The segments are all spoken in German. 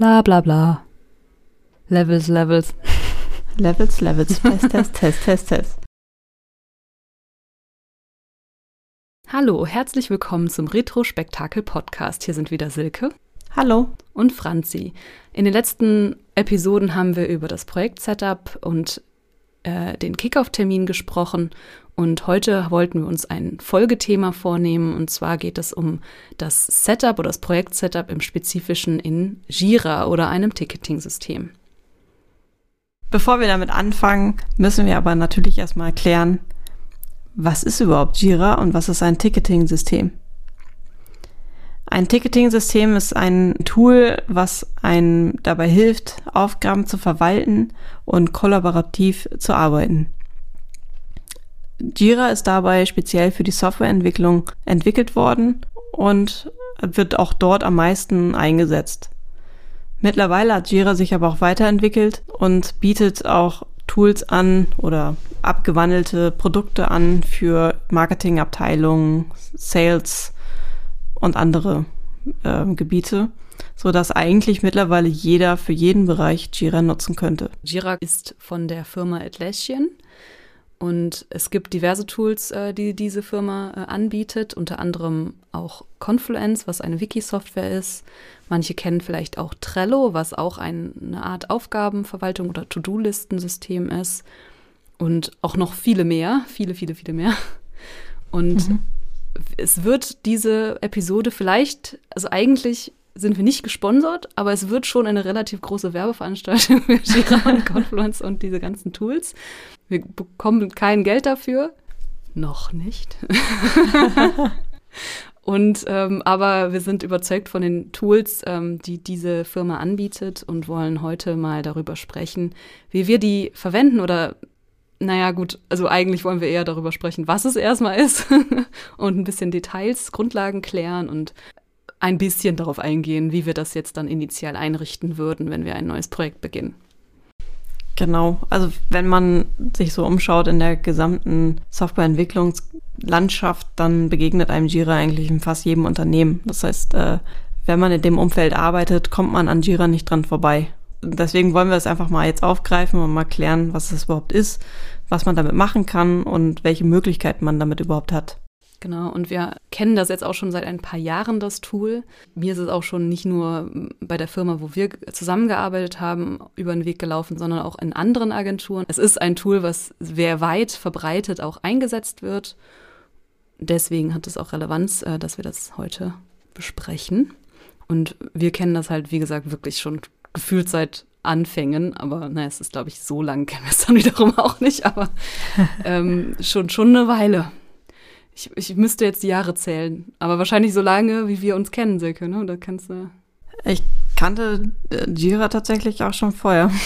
Bla bla bla. Levels, Levels. Levels, Levels, Test, Test, Test, Test, Test. Hallo, herzlich willkommen zum Retro-Spektakel-Podcast. Hier sind wieder Silke. Hallo. Und Franzi. In den letzten Episoden haben wir über das Projekt-Setup und äh, den Kickoff-Termin gesprochen und heute wollten wir uns ein Folgethema vornehmen und zwar geht es um das Setup oder das Projekt-Setup im Spezifischen in Jira oder einem Ticketing-System. Bevor wir damit anfangen, müssen wir aber natürlich erstmal erklären, was ist überhaupt Jira und was ist ein Ticketing-System? Ein Ticketing-System ist ein Tool, was einem dabei hilft, Aufgaben zu verwalten und kollaborativ zu arbeiten. Jira ist dabei speziell für die Softwareentwicklung entwickelt worden und wird auch dort am meisten eingesetzt. Mittlerweile hat Jira sich aber auch weiterentwickelt und bietet auch Tools an oder abgewandelte Produkte an für Marketingabteilungen, Sales und andere äh, Gebiete, so dass eigentlich mittlerweile jeder für jeden Bereich Jira nutzen könnte. Jira ist von der Firma Atlassian und es gibt diverse Tools, äh, die diese Firma äh, anbietet, unter anderem auch Confluence, was eine Wiki-Software ist. Manche kennen vielleicht auch Trello, was auch ein, eine Art Aufgabenverwaltung oder To-Do-Listensystem ist. Und auch noch viele mehr, viele, viele, viele mehr. Und mhm. es wird diese Episode vielleicht, also eigentlich sind wir nicht gesponsert, aber es wird schon eine relativ große Werbeveranstaltung für Jira und Confluence und diese ganzen Tools. Wir bekommen kein Geld dafür. Noch nicht. und ähm, aber wir sind überzeugt von den Tools, ähm, die diese Firma anbietet und wollen heute mal darüber sprechen, wie wir die verwenden oder naja, gut, also eigentlich wollen wir eher darüber sprechen, was es erstmal ist und ein bisschen Details, Grundlagen klären und ein bisschen darauf eingehen, wie wir das jetzt dann initial einrichten würden, wenn wir ein neues Projekt beginnen. Genau, also wenn man sich so umschaut in der gesamten Softwareentwicklungslandschaft, dann begegnet einem Jira eigentlich in fast jedem Unternehmen. Das heißt, äh, wenn man in dem Umfeld arbeitet, kommt man an Jira nicht dran vorbei. Deswegen wollen wir es einfach mal jetzt aufgreifen und mal klären, was es überhaupt ist, was man damit machen kann und welche Möglichkeiten man damit überhaupt hat. Genau, und wir kennen das jetzt auch schon seit ein paar Jahren, das Tool. Mir ist es auch schon nicht nur bei der Firma, wo wir zusammengearbeitet haben, über den Weg gelaufen, sondern auch in anderen Agenturen. Es ist ein Tool, was sehr weit verbreitet auch eingesetzt wird. Deswegen hat es auch Relevanz, äh, dass wir das heute besprechen. Und wir kennen das halt, wie gesagt, wirklich schon gefühlt seit Anfängen, aber na, es ist, glaube ich, so lange kennen wir es dann wiederum auch nicht, aber ähm, schon, schon eine Weile. Ich, ich müsste jetzt die Jahre zählen, aber wahrscheinlich so lange, wie wir uns kennen, Silke, ne? Da kannst du. Ich kannte äh, Jira tatsächlich auch schon vorher.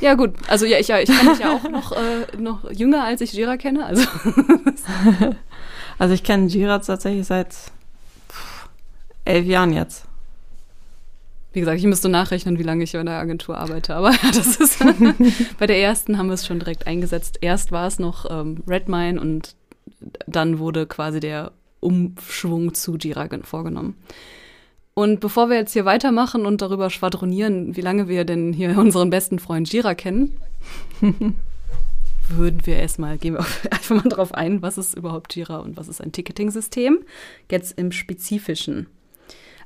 Ja, gut. Also ja, ich, ich kenne dich ja auch noch, äh, noch jünger, als ich Jira kenne. Also, also ich kenne Jira tatsächlich seit elf Jahren jetzt. Wie gesagt, ich müsste nachrechnen, wie lange ich in der Agentur arbeite. Aber ja, das ist bei der ersten haben wir es schon direkt eingesetzt. Erst war es noch ähm, Redmine und dann wurde quasi der Umschwung zu Jira vorgenommen. Und bevor wir jetzt hier weitermachen und darüber schwadronieren, wie lange wir denn hier unseren besten Freund Jira kennen, würden wir erstmal, gehen wir einfach mal drauf ein, was ist überhaupt Jira und was ist ein Ticketing-System? Jetzt im Spezifischen.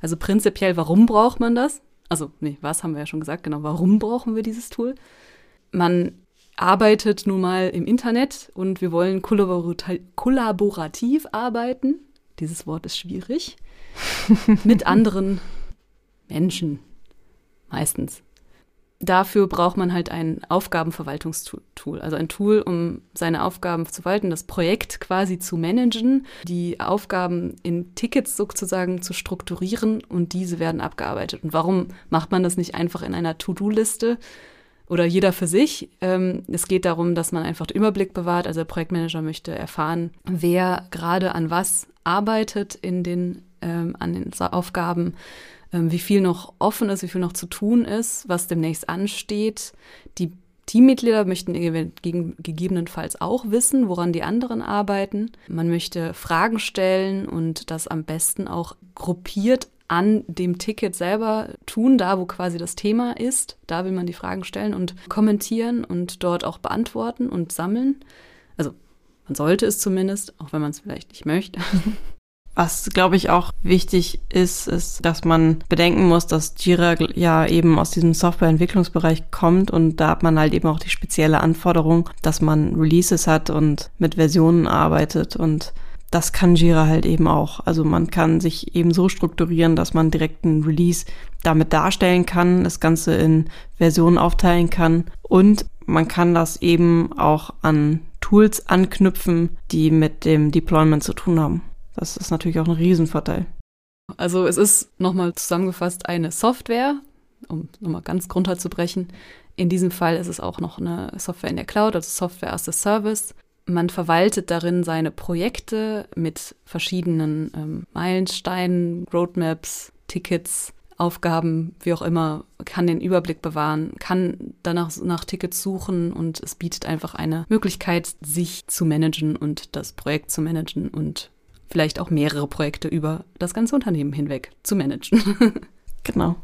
Also prinzipiell, warum braucht man das? Also, nee, was haben wir ja schon gesagt, genau, warum brauchen wir dieses Tool? Man arbeitet nun mal im Internet und wir wollen kollaborativ arbeiten. Dieses Wort ist schwierig. mit anderen Menschen. Meistens. Dafür braucht man halt ein Aufgabenverwaltungstool, also ein Tool, um seine Aufgaben zu verwalten, das Projekt quasi zu managen, die Aufgaben in Tickets sozusagen zu strukturieren und diese werden abgearbeitet. Und warum macht man das nicht einfach in einer To-Do-Liste, oder jeder für sich. Ähm, es geht darum, dass man einfach den Überblick bewahrt. Also der Projektmanager möchte erfahren, wer gerade an was arbeitet in den, ähm, an den Aufgaben, ähm, wie viel noch offen ist, wie viel noch zu tun ist, was demnächst ansteht. Die Teammitglieder möchten gegebenenfalls auch wissen, woran die anderen arbeiten. Man möchte Fragen stellen und das am besten auch gruppiert an dem Ticket selber tun, da wo quasi das Thema ist. Da will man die Fragen stellen und kommentieren und dort auch beantworten und sammeln. Also man sollte es zumindest, auch wenn man es vielleicht nicht möchte. Was, glaube ich, auch wichtig ist, ist, dass man bedenken muss, dass Jira ja eben aus diesem Softwareentwicklungsbereich kommt und da hat man halt eben auch die spezielle Anforderung, dass man Releases hat und mit Versionen arbeitet und das kann Jira halt eben auch. Also man kann sich eben so strukturieren, dass man direkt einen Release damit darstellen kann, das Ganze in Versionen aufteilen kann und man kann das eben auch an Tools anknüpfen, die mit dem Deployment zu tun haben. Das ist natürlich auch ein Riesenvorteil. Also es ist nochmal zusammengefasst eine Software, um nochmal ganz runterzubrechen. In diesem Fall ist es auch noch eine Software in der Cloud, also Software as a Service. Man verwaltet darin seine Projekte mit verschiedenen ähm, Meilensteinen, Roadmaps, Tickets, Aufgaben, wie auch immer, kann den Überblick bewahren, kann danach nach Tickets suchen und es bietet einfach eine Möglichkeit, sich zu managen und das Projekt zu managen und vielleicht auch mehrere Projekte über das ganze Unternehmen hinweg zu managen. genau.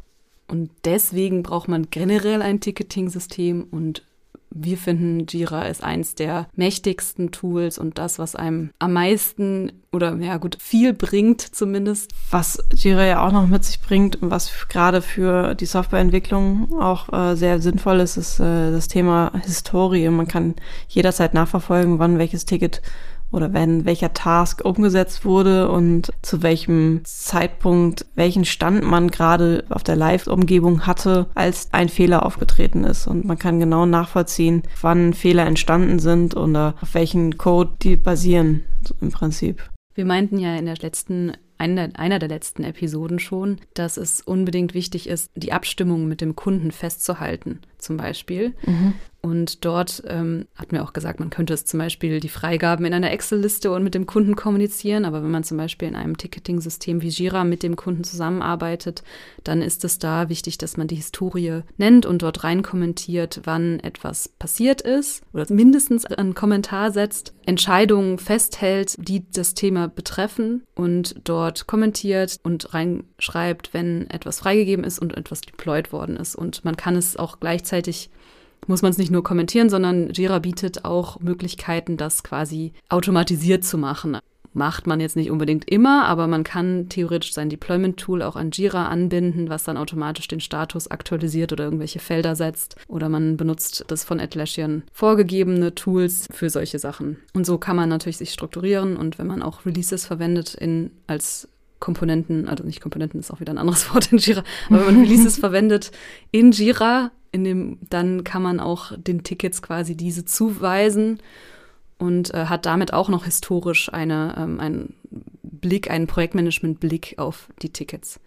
Und deswegen braucht man generell ein Ticketing-System und wir finden Jira ist eins der mächtigsten Tools und das, was einem am meisten oder ja gut, viel bringt zumindest. Was Jira ja auch noch mit sich bringt und was gerade für die Softwareentwicklung auch äh, sehr sinnvoll ist, ist äh, das Thema Historie. Man kann jederzeit nachverfolgen, wann welches Ticket oder wenn welcher Task umgesetzt wurde und zu welchem Zeitpunkt, welchen Stand man gerade auf der Live-Umgebung hatte, als ein Fehler aufgetreten ist. Und man kann genau nachvollziehen, wann Fehler entstanden sind oder auf welchen Code die basieren im Prinzip. Wir meinten ja in der letzten einer, einer der letzten Episoden schon, dass es unbedingt wichtig ist, die Abstimmung mit dem Kunden festzuhalten, zum Beispiel. Mhm. Und dort ähm, hat mir auch gesagt, man könnte es zum Beispiel die Freigaben in einer Excel-Liste und mit dem Kunden kommunizieren. Aber wenn man zum Beispiel in einem Ticketing-System wie Jira mit dem Kunden zusammenarbeitet, dann ist es da wichtig, dass man die Historie nennt und dort rein kommentiert, wann etwas passiert ist oder mindestens einen Kommentar setzt, Entscheidungen festhält, die das Thema betreffen und dort kommentiert und reinschreibt, wenn etwas freigegeben ist und etwas deployed worden ist. Und man kann es auch gleichzeitig muss man es nicht nur kommentieren, sondern Jira bietet auch Möglichkeiten, das quasi automatisiert zu machen. Macht man jetzt nicht unbedingt immer, aber man kann theoretisch sein Deployment-Tool auch an Jira anbinden, was dann automatisch den Status aktualisiert oder irgendwelche Felder setzt. Oder man benutzt das von Atlassian vorgegebene Tools für solche Sachen. Und so kann man natürlich sich strukturieren und wenn man auch Releases verwendet in, als Komponenten, also nicht Komponenten ist auch wieder ein anderes Wort in Jira, aber wenn man Releases verwendet in Jira, in dem, dann kann man auch den Tickets quasi diese zuweisen und äh, hat damit auch noch historisch eine, ähm, einen Blick, einen Projektmanagement-Blick auf die Tickets.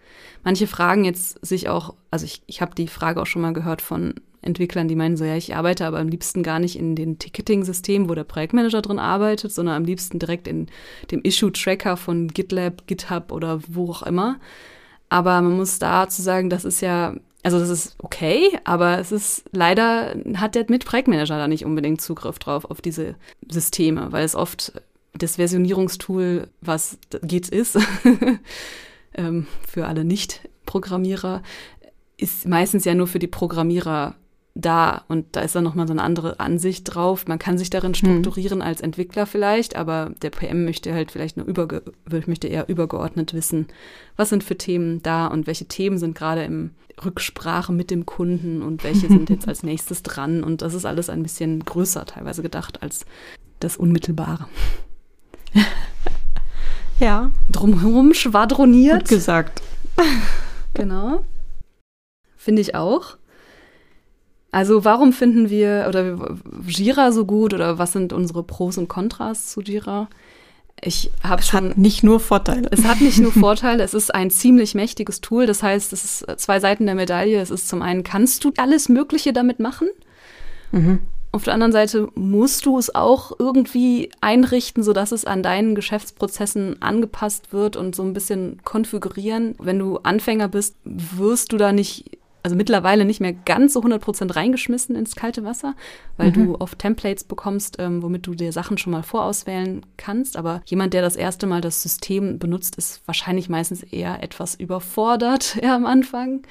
Manche fragen jetzt sich auch, also ich, ich habe die Frage auch schon mal gehört von Entwicklern, die meinen so, ja, ich arbeite aber am liebsten gar nicht in den Ticketing-Systemen, wo der Projektmanager drin arbeitet, sondern am liebsten direkt in dem Issue-Tracker von GitLab, GitHub oder wo auch immer. Aber man muss dazu sagen, das ist ja, also das ist okay, aber es ist leider, hat der mit Projektmanager da nicht unbedingt Zugriff drauf auf diese Systeme, weil es oft das Versionierungstool, was Git ist, ähm, für alle Nicht-Programmierer, ist meistens ja nur für die Programmierer da und da ist dann nochmal so eine andere Ansicht drauf. Man kann sich darin strukturieren mhm. als Entwickler vielleicht, aber der PM möchte halt vielleicht nur überge möchte eher übergeordnet wissen, was sind für Themen da und welche Themen sind gerade im Rücksprache mit dem Kunden und welche sind jetzt als nächstes dran und das ist alles ein bisschen größer teilweise gedacht als das Unmittelbare. ja. Drumherum schwadroniert. Gut gesagt. genau. Finde ich auch. Also warum finden wir oder Jira so gut oder was sind unsere Pros und Kontras zu Jira? Ich habe schon hat nicht nur Vorteile. Es hat nicht nur Vorteile, es ist ein ziemlich mächtiges Tool. Das heißt, es ist zwei Seiten der Medaille. Es ist zum einen, kannst du alles Mögliche damit machen? Mhm. Auf der anderen Seite musst du es auch irgendwie einrichten, sodass es an deinen Geschäftsprozessen angepasst wird und so ein bisschen konfigurieren. Wenn du Anfänger bist, wirst du da nicht also mittlerweile nicht mehr ganz so 100% reingeschmissen ins kalte Wasser, weil mhm. du oft Templates bekommst, ähm, womit du dir Sachen schon mal vorauswählen kannst. Aber jemand, der das erste Mal das System benutzt, ist wahrscheinlich meistens eher etwas überfordert ja, am Anfang.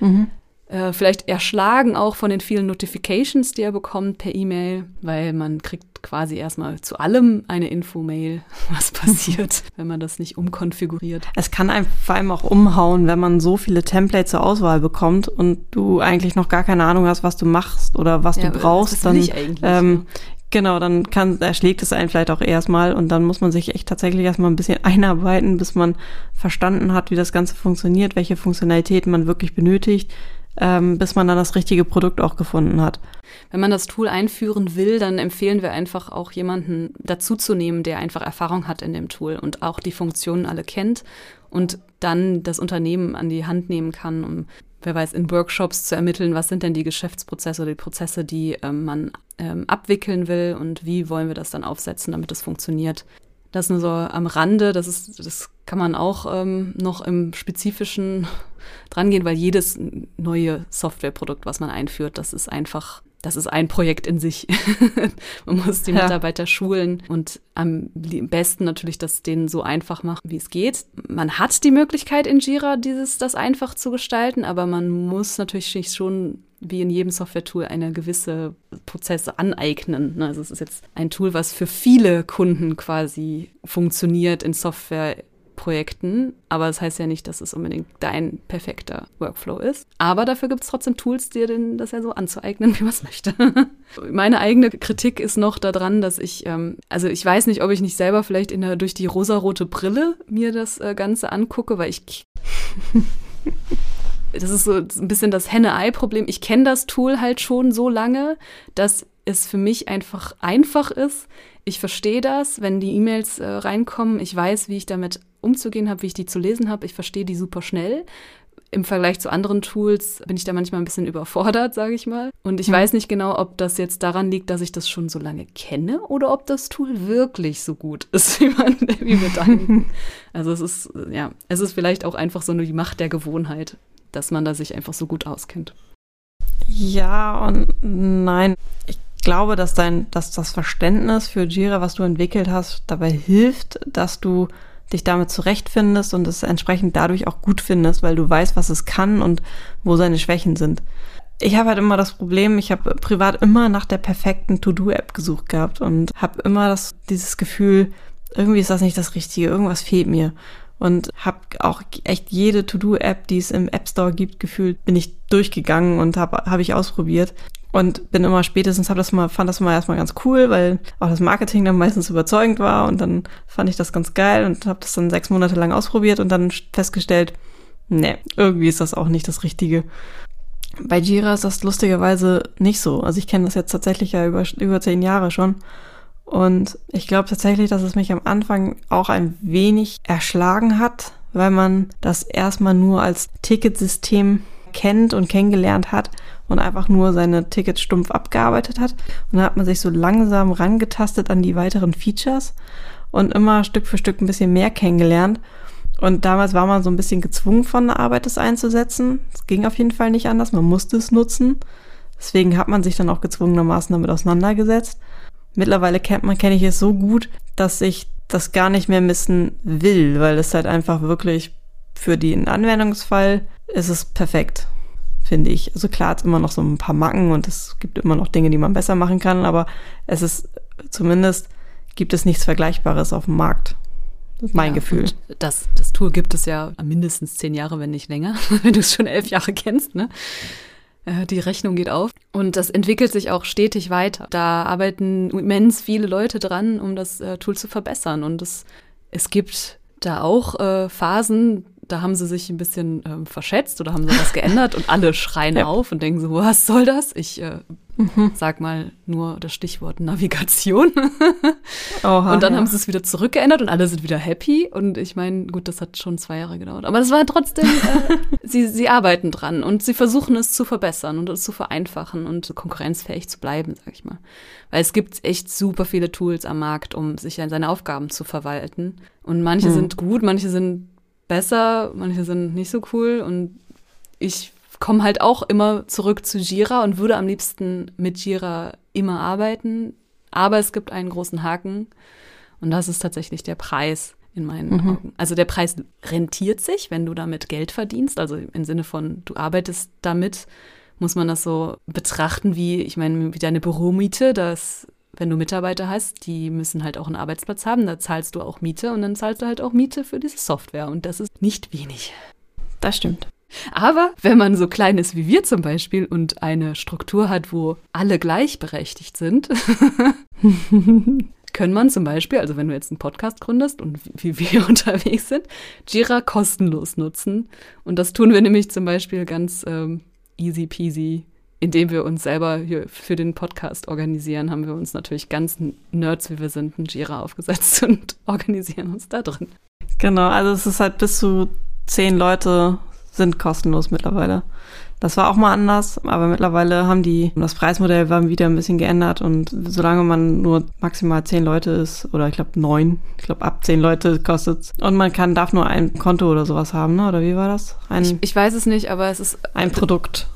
Mhm. Äh, vielleicht erschlagen auch von den vielen Notifications, die er bekommt per E-Mail, weil man kriegt quasi erstmal zu allem eine Info-Mail, was passiert, wenn man das nicht umkonfiguriert. Es kann einem vor allem auch umhauen, wenn man so viele Templates zur Auswahl bekommt und du eigentlich noch gar keine Ahnung hast, was du machst oder was ja, du brauchst. dann, ähm, Genau, dann kann, erschlägt es einen vielleicht auch erstmal und dann muss man sich echt tatsächlich erstmal ein bisschen einarbeiten, bis man verstanden hat, wie das Ganze funktioniert, welche Funktionalitäten man wirklich benötigt, ähm, bis man dann das richtige Produkt auch gefunden hat. Wenn man das Tool einführen will, dann empfehlen wir einfach auch jemanden dazuzunehmen, der einfach Erfahrung hat in dem Tool und auch die Funktionen alle kennt und dann das Unternehmen an die Hand nehmen kann, um, wer weiß, in Workshops zu ermitteln, was sind denn die Geschäftsprozesse oder die Prozesse, die ähm, man ähm, abwickeln will und wie wollen wir das dann aufsetzen, damit es funktioniert. Das nur so am Rande, das ist, das kann man auch ähm, noch im Spezifischen drangehen, weil jedes neue Softwareprodukt, was man einführt, das ist einfach das ist ein Projekt in sich. man muss die Mitarbeiter ja. schulen und am besten natürlich das denen so einfach machen, wie es geht. Man hat die Möglichkeit in Jira, dieses, das einfach zu gestalten, aber man muss natürlich schon wie in jedem Software-Tool eine gewisse Prozesse aneignen. Also es ist jetzt ein Tool, was für viele Kunden quasi funktioniert in Software Projekten, aber das heißt ja nicht, dass es unbedingt dein perfekter Workflow ist. Aber dafür gibt es trotzdem Tools, dir den, das ja so anzueignen, wie man es möchte. Meine eigene Kritik ist noch daran, dass ich, ähm, also ich weiß nicht, ob ich nicht selber vielleicht in der, durch die rosarote Brille mir das äh, Ganze angucke, weil ich das ist so ein bisschen das Henne-Ei-Problem. Ich kenne das Tool halt schon so lange, dass es für mich einfach einfach ist. Ich verstehe das, wenn die E-Mails äh, reinkommen. Ich weiß, wie ich damit umzugehen habe, wie ich die zu lesen habe. Ich verstehe die super schnell. Im Vergleich zu anderen Tools bin ich da manchmal ein bisschen überfordert, sage ich mal. Und ich mhm. weiß nicht genau, ob das jetzt daran liegt, dass ich das schon so lange kenne oder ob das Tool wirklich so gut ist, wie, man, wie wir denken. Also es ist, ja, es ist vielleicht auch einfach so nur die Macht der Gewohnheit, dass man da sich einfach so gut auskennt. Ja und nein. Ich glaube, dass dein, dass das Verständnis für Jira, was du entwickelt hast, dabei hilft, dass du dich damit zurechtfindest und es entsprechend dadurch auch gut findest, weil du weißt, was es kann und wo seine Schwächen sind. Ich habe halt immer das Problem, ich habe privat immer nach der perfekten To-Do-App gesucht gehabt und habe immer das, dieses Gefühl, irgendwie ist das nicht das Richtige, irgendwas fehlt mir. Und habe auch echt jede To-Do-App, die es im App Store gibt, gefühlt, bin ich durchgegangen und habe hab ich ausprobiert. Und bin immer spätestens, hab das mal, fand das mal erstmal ganz cool, weil auch das Marketing dann meistens überzeugend war und dann fand ich das ganz geil und habe das dann sechs Monate lang ausprobiert und dann festgestellt, nee, irgendwie ist das auch nicht das Richtige. Bei Jira ist das lustigerweise nicht so. Also ich kenne das jetzt tatsächlich ja über, über zehn Jahre schon. Und ich glaube tatsächlich, dass es mich am Anfang auch ein wenig erschlagen hat, weil man das erstmal nur als Ticketsystem kennt und kennengelernt hat und einfach nur seine Tickets stumpf abgearbeitet hat. Und dann hat man sich so langsam rangetastet an die weiteren Features und immer Stück für Stück ein bisschen mehr kennengelernt. Und damals war man so ein bisschen gezwungen von der Arbeit, das einzusetzen. Es ging auf jeden Fall nicht anders, man musste es nutzen. Deswegen hat man sich dann auch gezwungenermaßen damit auseinandergesetzt. Mittlerweile kennt man, kenne ich es so gut, dass ich das gar nicht mehr missen will, weil es halt einfach wirklich für den Anwendungsfall ist es perfekt, finde ich. Also klar, hat es immer noch so ein paar Macken und es gibt immer noch Dinge, die man besser machen kann, aber es ist zumindest gibt es nichts Vergleichbares auf dem Markt. Das ist mein ja, Gefühl. Das, das Tool gibt es ja mindestens zehn Jahre, wenn nicht länger, wenn du es schon elf Jahre kennst, ne? Äh, die Rechnung geht auf. Und das entwickelt sich auch stetig weiter. Da arbeiten immens viele Leute dran, um das äh, Tool zu verbessern. Und es, es gibt da auch äh, Phasen, da haben sie sich ein bisschen ähm, verschätzt oder haben sie was geändert und alle schreien ja. auf und denken so, was soll das? Ich äh, mhm. sag mal nur das Stichwort Navigation. Oha, und dann ja. haben sie es wieder zurückgeändert und alle sind wieder happy. Und ich meine, gut, das hat schon zwei Jahre gedauert. Aber das war trotzdem, äh, sie, sie arbeiten dran und sie versuchen es zu verbessern und es zu vereinfachen und konkurrenzfähig zu bleiben, sag ich mal. Weil es gibt echt super viele Tools am Markt, um sich an seine Aufgaben zu verwalten. Und manche mhm. sind gut, manche sind besser, manche sind nicht so cool und ich komme halt auch immer zurück zu Jira und würde am liebsten mit Jira immer arbeiten. Aber es gibt einen großen Haken und das ist tatsächlich der Preis in meinen mhm. Augen. Also der Preis rentiert sich, wenn du damit Geld verdienst. Also im Sinne von, du arbeitest damit, muss man das so betrachten wie, ich meine, wie deine Büromiete, dass wenn du Mitarbeiter hast, die müssen halt auch einen Arbeitsplatz haben, da zahlst du auch Miete und dann zahlst du halt auch Miete für diese Software und das ist nicht wenig. Das stimmt. Aber wenn man so klein ist wie wir zum Beispiel und eine Struktur hat, wo alle gleichberechtigt sind, können man zum Beispiel, also wenn du jetzt einen Podcast gründest und wie wir unterwegs sind, Jira kostenlos nutzen. Und das tun wir nämlich zum Beispiel ganz ähm, easy peasy, indem wir uns selber hier für den Podcast organisieren, haben wir uns natürlich ganz Nerds, wie wir sind, ein Jira aufgesetzt und organisieren uns da drin. Genau, also es ist halt bis zu zehn Leute sind kostenlos mittlerweile. Das war auch mal anders, aber mittlerweile haben die das Preismodell war wieder ein bisschen geändert und solange man nur maximal zehn Leute ist, oder ich glaube neun, ich glaube ab zehn Leute kostet und man kann, darf nur ein Konto oder sowas haben, ne? Oder wie war das? Ein, ich, ich weiß es nicht, aber es ist ein Produkt.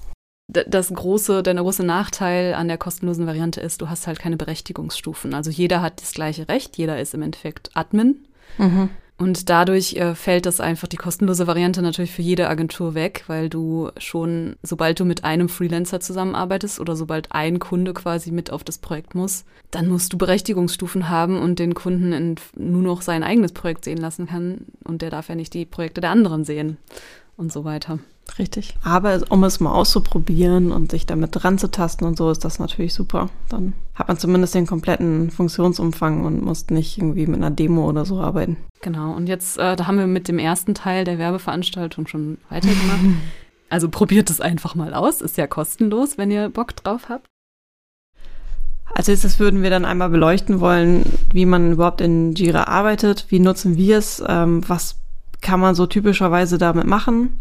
Das große, der große Nachteil an der kostenlosen Variante ist, du hast halt keine Berechtigungsstufen. Also jeder hat das gleiche Recht, jeder ist im Endeffekt Admin. Mhm. Und dadurch äh, fällt das einfach die kostenlose Variante natürlich für jede Agentur weg, weil du schon, sobald du mit einem Freelancer zusammenarbeitest oder sobald ein Kunde quasi mit auf das Projekt muss, dann musst du Berechtigungsstufen haben und den Kunden in, nur noch sein eigenes Projekt sehen lassen kann und der darf ja nicht die Projekte der anderen sehen und so weiter. Richtig. Aber um es mal auszuprobieren und sich damit dran zu tasten und so, ist das natürlich super. Dann hat man zumindest den kompletten Funktionsumfang und muss nicht irgendwie mit einer Demo oder so arbeiten. Genau. Und jetzt, äh, da haben wir mit dem ersten Teil der Werbeveranstaltung schon weitergemacht. also probiert es einfach mal aus. Ist ja kostenlos, wenn ihr Bock drauf habt. Als nächstes würden wir dann einmal beleuchten wollen, wie man überhaupt in Jira arbeitet, wie nutzen wir es, ähm, was kann man so typischerweise damit machen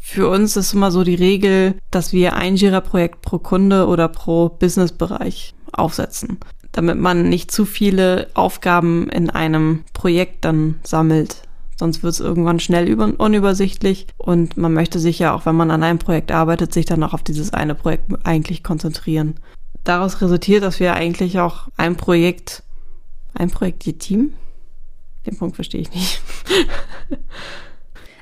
für uns ist immer so die Regel, dass wir ein Jira-Projekt pro Kunde oder pro Businessbereich aufsetzen, damit man nicht zu viele Aufgaben in einem Projekt dann sammelt. Sonst wird es irgendwann schnell unübersichtlich und man möchte sich ja auch, wenn man an einem Projekt arbeitet, sich dann auch auf dieses eine Projekt eigentlich konzentrieren. Daraus resultiert, dass wir eigentlich auch ein Projekt, ein Projekt je Team? Den Punkt verstehe ich nicht.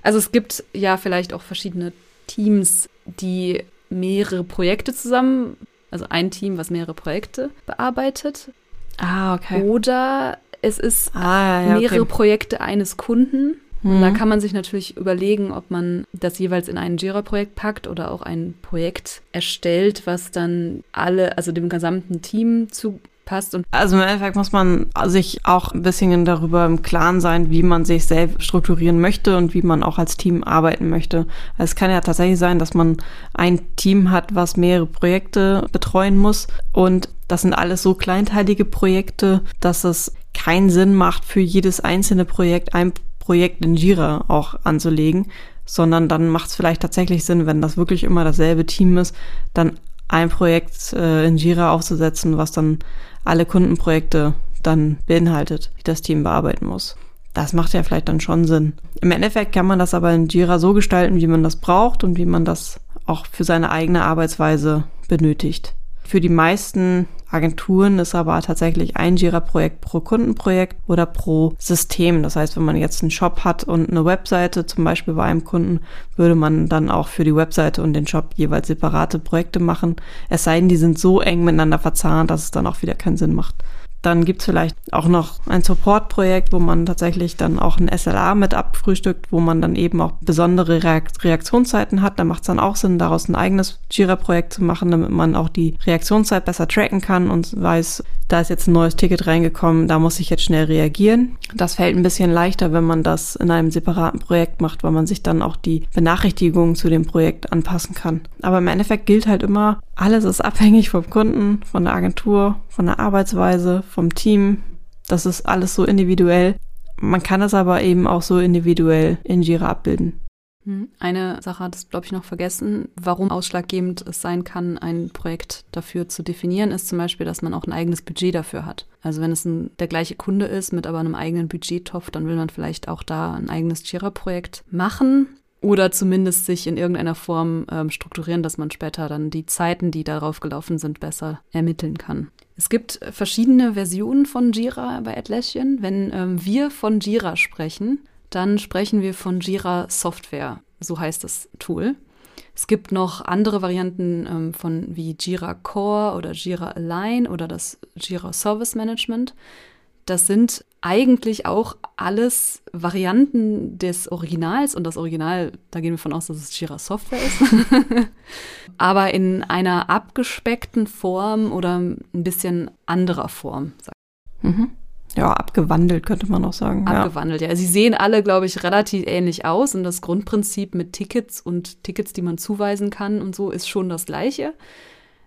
Also es gibt ja vielleicht auch verschiedene Teams, die mehrere Projekte zusammen, also ein Team, was mehrere Projekte bearbeitet. Ah, okay. Oder es ist ah, ja, mehrere okay. Projekte eines Kunden. Und da mhm. kann man sich natürlich überlegen, ob man das jeweils in ein Jira-Projekt packt oder auch ein Projekt erstellt, was dann alle, also dem gesamten Team zu passt. Und also im Endeffekt muss man sich auch ein bisschen darüber im Klaren sein, wie man sich selbst strukturieren möchte und wie man auch als Team arbeiten möchte. Also es kann ja tatsächlich sein, dass man ein Team hat, was mehrere Projekte betreuen muss und das sind alles so kleinteilige Projekte, dass es keinen Sinn macht, für jedes einzelne Projekt ein Projekt in Jira auch anzulegen, sondern dann macht es vielleicht tatsächlich Sinn, wenn das wirklich immer dasselbe Team ist, dann ein Projekt äh, in Jira aufzusetzen, was dann alle Kundenprojekte dann beinhaltet, die das Team bearbeiten muss. Das macht ja vielleicht dann schon Sinn. Im Endeffekt kann man das aber in Jira so gestalten, wie man das braucht und wie man das auch für seine eigene Arbeitsweise benötigt. Für die meisten Agenturen ist aber tatsächlich ein Jira-Projekt pro Kundenprojekt oder pro System. Das heißt, wenn man jetzt einen Shop hat und eine Webseite, zum Beispiel bei einem Kunden, würde man dann auch für die Webseite und den Shop jeweils separate Projekte machen. Es sei denn, die sind so eng miteinander verzahnt, dass es dann auch wieder keinen Sinn macht. Dann gibt's vielleicht auch noch ein Support-Projekt, wo man tatsächlich dann auch ein SLA mit abfrühstückt, wo man dann eben auch besondere Reaktionszeiten hat. Da macht es dann auch Sinn, daraus ein eigenes Jira-Projekt zu machen, damit man auch die Reaktionszeit besser tracken kann und weiß, da ist jetzt ein neues Ticket reingekommen, da muss ich jetzt schnell reagieren. Das fällt ein bisschen leichter, wenn man das in einem separaten Projekt macht, weil man sich dann auch die Benachrichtigungen zu dem Projekt anpassen kann. Aber im Endeffekt gilt halt immer, alles ist abhängig vom Kunden, von der Agentur, von der Arbeitsweise, vom Team. Das ist alles so individuell. Man kann es aber eben auch so individuell in Jira abbilden. Hm, eine Sache hat es, glaube ich, noch vergessen. Warum ausschlaggebend es sein kann, ein Projekt dafür zu definieren, ist zum Beispiel, dass man auch ein eigenes Budget dafür hat. Also wenn es ein, der gleiche Kunde ist mit aber einem eigenen Budgettopf, dann will man vielleicht auch da ein eigenes Jira-Projekt machen. oder zumindest sich in irgendeiner Form ähm, strukturieren, dass man später dann die Zeiten, die darauf gelaufen sind, besser ermitteln kann. Es gibt verschiedene Versionen von Jira bei Atlassian. Wenn ähm, wir von Jira sprechen, dann sprechen wir von Jira Software. So heißt das Tool. Es gibt noch andere Varianten ähm, von wie Jira Core oder Jira Align oder das Jira Service Management. Das sind eigentlich auch alles Varianten des Originals und das Original, da gehen wir von aus, dass es Jira Software ist, aber in einer abgespeckten Form oder ein bisschen anderer Form. Mhm. Ja, abgewandelt könnte man auch sagen. Abgewandelt, ja. ja. Sie sehen alle, glaube ich, relativ ähnlich aus und das Grundprinzip mit Tickets und Tickets, die man zuweisen kann und so, ist schon das gleiche.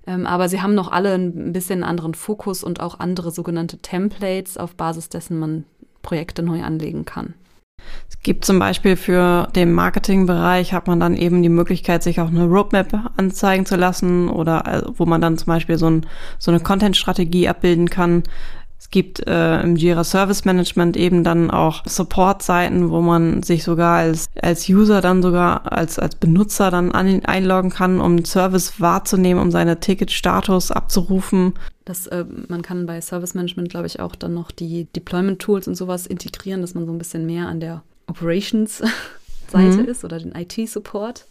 Ähm, aber sie haben noch alle ein bisschen anderen Fokus und auch andere sogenannte Templates, auf Basis dessen man Projekte neu anlegen kann. Es gibt zum Beispiel für den Marketingbereich hat man dann eben die Möglichkeit, sich auch eine Roadmap anzeigen zu lassen oder äh, wo man dann zum Beispiel so, ein, so eine Content-Strategie abbilden kann, es gibt äh, im Jira Service Management eben dann auch Support-Seiten, wo man sich sogar als, als User dann sogar als, als Benutzer dann an, einloggen kann, um Service wahrzunehmen, um seine Ticket-Status abzurufen. Das, äh, man kann bei Service Management, glaube ich, auch dann noch die Deployment-Tools und sowas integrieren, dass man so ein bisschen mehr an der Operations-Seite mhm. ist oder den IT-Support.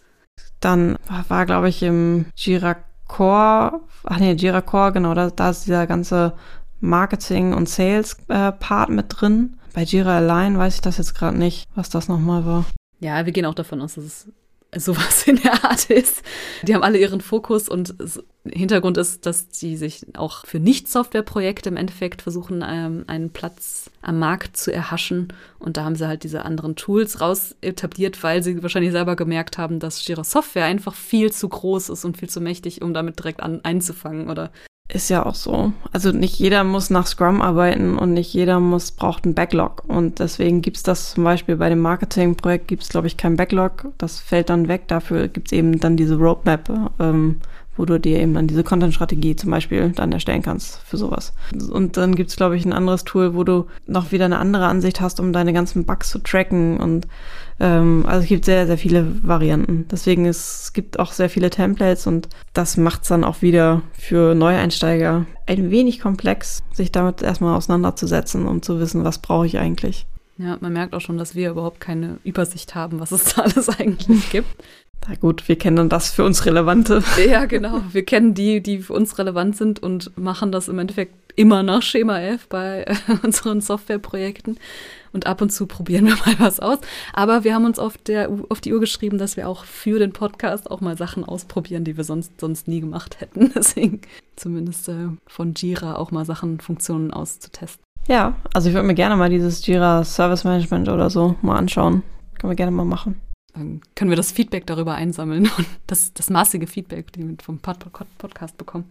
Dann war, glaube ich, im Jira Core, ach nee, Jira Core, genau, da, da ist dieser ganze Marketing- und Sales-Part äh, mit drin. Bei Jira Align weiß ich das jetzt gerade nicht, was das nochmal war. Ja, wir gehen auch davon aus, dass es sowas in der Art ist. Die haben alle ihren Fokus und Hintergrund ist, dass die sich auch für Nicht-Software-Projekte im Endeffekt versuchen, ähm, einen Platz am Markt zu erhaschen. Und da haben sie halt diese anderen Tools raus etabliert, weil sie wahrscheinlich selber gemerkt haben, dass Jira Software einfach viel zu groß ist und viel zu mächtig, um damit direkt an, einzufangen oder ist ja auch so. Also nicht jeder muss nach Scrum arbeiten und nicht jeder muss, braucht einen Backlog. Und deswegen gibt's das zum Beispiel bei dem Marketingprojekt gibt's glaube ich, kein Backlog. Das fällt dann weg. Dafür gibt's eben dann diese Roadmap, ähm, wo du dir eben dann diese Content-Strategie zum Beispiel dann erstellen kannst für sowas. Und dann gibt's glaube ich, ein anderes Tool, wo du noch wieder eine andere Ansicht hast, um deine ganzen Bugs zu tracken und ähm, also es gibt sehr, sehr viele Varianten. Deswegen ist, es gibt auch sehr viele Templates und das macht es dann auch wieder für Neueinsteiger ein wenig komplex, sich damit erstmal auseinanderzusetzen und zu wissen, was brauche ich eigentlich. Ja, man merkt auch schon, dass wir überhaupt keine Übersicht haben, was es da alles eigentlich gibt. Na gut, wir kennen das für uns Relevante. Ja, genau. Wir kennen die, die für uns relevant sind und machen das im Endeffekt immer nach Schema F bei äh, unseren Softwareprojekten. Und ab und zu probieren wir mal was aus. Aber wir haben uns auf, der, auf die Uhr geschrieben, dass wir auch für den Podcast auch mal Sachen ausprobieren, die wir sonst, sonst nie gemacht hätten. Deswegen zumindest äh, von Jira auch mal Sachen, Funktionen auszutesten. Ja, also ich würde mir gerne mal dieses Jira Service Management oder so mal anschauen. Können wir gerne mal machen. Dann können wir das Feedback darüber einsammeln und das, das maßige Feedback, die wir vom Podcast bekommen.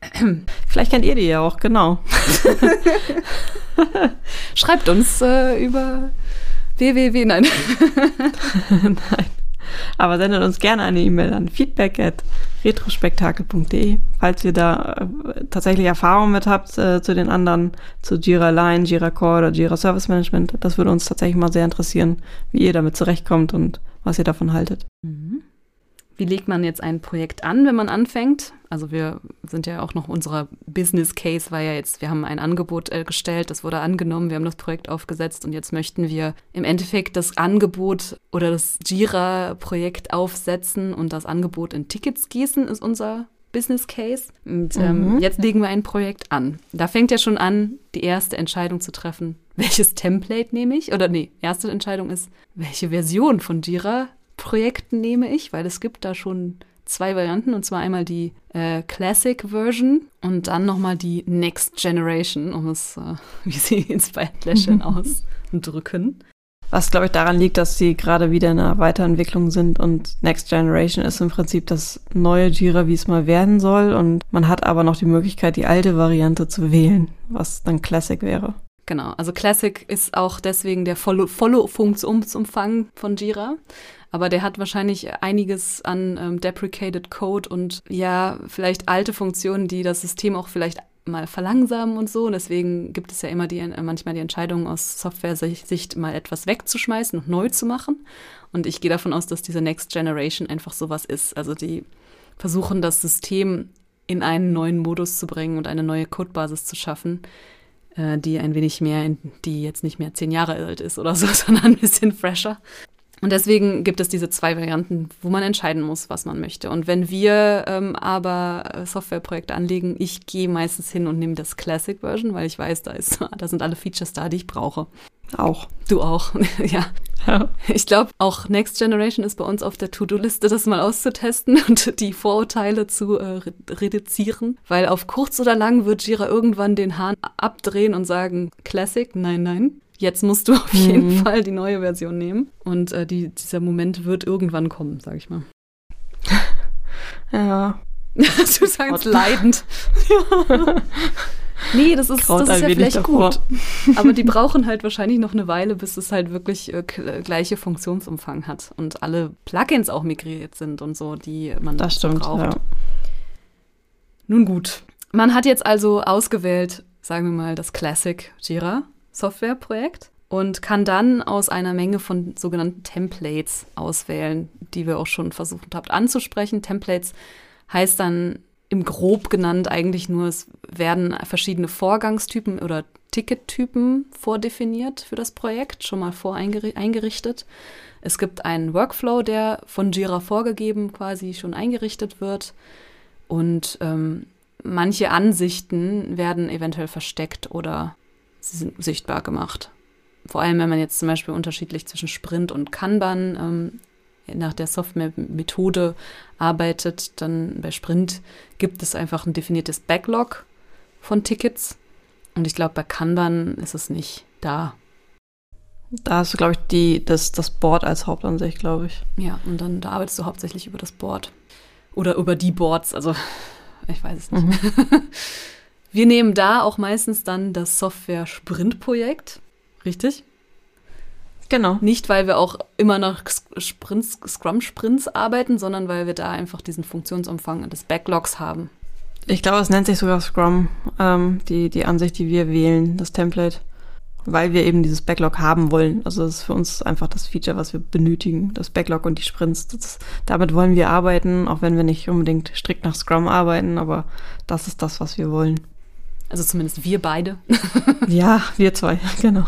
Vielleicht kennt ihr die ja auch, genau. Schreibt uns äh, über www. Nein. Nein. Aber sendet uns gerne eine E-Mail an feedback at retrospektakel.de, falls ihr da äh, tatsächlich Erfahrungen mit habt äh, zu den anderen, zu Jira Line, Jira Core oder Jira Service Management. Das würde uns tatsächlich mal sehr interessieren, wie ihr damit zurechtkommt und was ihr davon haltet. Mhm. Wie legt man jetzt ein Projekt an, wenn man anfängt? Also wir sind ja auch noch unserer Business Case war ja jetzt, wir haben ein Angebot äh, gestellt, das wurde angenommen, wir haben das Projekt aufgesetzt und jetzt möchten wir im Endeffekt das Angebot oder das Jira-Projekt aufsetzen und das Angebot in Tickets gießen, ist unser Business Case. Und ähm, mhm. jetzt legen wir ein Projekt an. Da fängt ja schon an, die erste Entscheidung zu treffen. Welches Template nehme ich? Oder nee, erste Entscheidung ist, welche Version von Jira Projekten nehme ich, weil es gibt da schon zwei Varianten und zwar einmal die äh, Classic Version und dann nochmal die Next Generation, um es, äh, wie sie ins Lächeln ausdrücken. Was, glaube ich, daran liegt, dass sie gerade wieder in einer Weiterentwicklung sind und Next Generation ist im Prinzip das neue Jira, wie es mal werden soll und man hat aber noch die Möglichkeit, die alte Variante zu wählen, was dann Classic wäre. Genau, also Classic ist auch deswegen der volle, volle Funktionsumfang von Jira. Aber der hat wahrscheinlich einiges an ähm, deprecated Code und ja, vielleicht alte Funktionen, die das System auch vielleicht mal verlangsamen und so. Und deswegen gibt es ja immer die, manchmal die Entscheidung aus Software-Sicht mal etwas wegzuschmeißen und neu zu machen. Und ich gehe davon aus, dass diese Next Generation einfach sowas ist. Also die versuchen das System in einen neuen Modus zu bringen und eine neue Codebasis zu schaffen, äh, die ein wenig mehr, die jetzt nicht mehr zehn Jahre alt ist oder so, sondern ein bisschen fresher. Und deswegen gibt es diese zwei Varianten, wo man entscheiden muss, was man möchte. Und wenn wir ähm, aber Softwareprojekte anlegen, ich gehe meistens hin und nehme das Classic Version, weil ich weiß, da, ist, da sind alle Features da, die ich brauche. Auch. Du auch, ja. ja. Ich glaube, auch Next Generation ist bei uns auf der To-Do-Liste, das mal auszutesten und die Vorurteile zu äh, reduzieren. Weil auf kurz oder lang wird Jira irgendwann den Hahn abdrehen und sagen, Classic, nein, nein. Jetzt musst du auf jeden mhm. Fall die neue Version nehmen. Und äh, die, dieser Moment wird irgendwann kommen, sag ich mal. Ja. du sagst leidend. ja. Nee, das ist, das ist ja vielleicht davor. gut. Aber die brauchen halt wahrscheinlich noch eine Weile, bis es halt wirklich äh, gleiche Funktionsumfang hat und alle Plugins auch migriert sind und so, die man das stimmt, braucht. Ja. Nun gut. Man hat jetzt also ausgewählt, sagen wir mal, das Classic Jira Softwareprojekt und kann dann aus einer Menge von sogenannten Templates auswählen, die wir auch schon versucht habt anzusprechen. Templates heißt dann im Grob genannt eigentlich nur, es werden verschiedene Vorgangstypen oder Tickettypen vordefiniert für das Projekt, schon mal voreingerichtet. Es gibt einen Workflow, der von Jira vorgegeben quasi schon eingerichtet wird. Und ähm, manche Ansichten werden eventuell versteckt oder sichtbar gemacht. Vor allem, wenn man jetzt zum Beispiel unterschiedlich zwischen Sprint und Kanban ähm, nach der Software-Methode arbeitet, dann bei Sprint gibt es einfach ein definiertes Backlog von Tickets. Und ich glaube, bei Kanban ist es nicht da. Da hast du, glaube ich, die, das, das Board als Hauptansicht, glaube ich. Ja, und dann da arbeitest du hauptsächlich über das Board. Oder über die Boards, also ich weiß es nicht. Mhm. Wir nehmen da auch meistens dann das Software-Sprint-Projekt. Richtig? Genau. Nicht, weil wir auch immer nach Sprints, Scrum-Sprints arbeiten, sondern weil wir da einfach diesen Funktionsumfang des Backlogs haben. Ich glaube, es nennt sich sogar Scrum, ähm, die, die Ansicht, die wir wählen, das Template, weil wir eben dieses Backlog haben wollen. Also das ist für uns einfach das Feature, was wir benötigen, das Backlog und die Sprints. Das, damit wollen wir arbeiten, auch wenn wir nicht unbedingt strikt nach Scrum arbeiten, aber das ist das, was wir wollen. Also zumindest wir beide. ja, wir zwei, genau.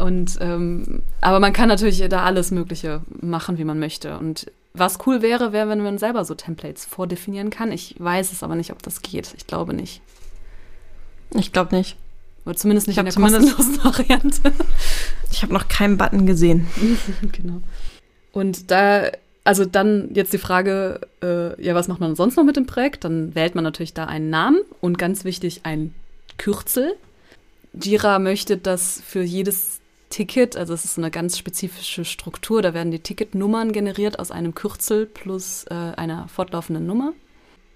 Und ähm, aber man kann natürlich da alles Mögliche machen, wie man möchte. Und was cool wäre, wäre, wenn man selber so Templates vordefinieren kann. Ich weiß es aber nicht, ob das geht. Ich glaube nicht. Ich glaube nicht. Oder zumindest nicht ich in der kostenlosen Variante. Ich habe noch keinen Button gesehen. genau. Und da, also dann jetzt die Frage, äh, ja, was macht man sonst noch mit dem Projekt? Dann wählt man natürlich da einen Namen und ganz wichtig ein Kürzel. Jira möchte, dass für jedes Ticket, also es ist eine ganz spezifische Struktur, da werden die Ticketnummern generiert aus einem Kürzel plus äh, einer fortlaufenden Nummer.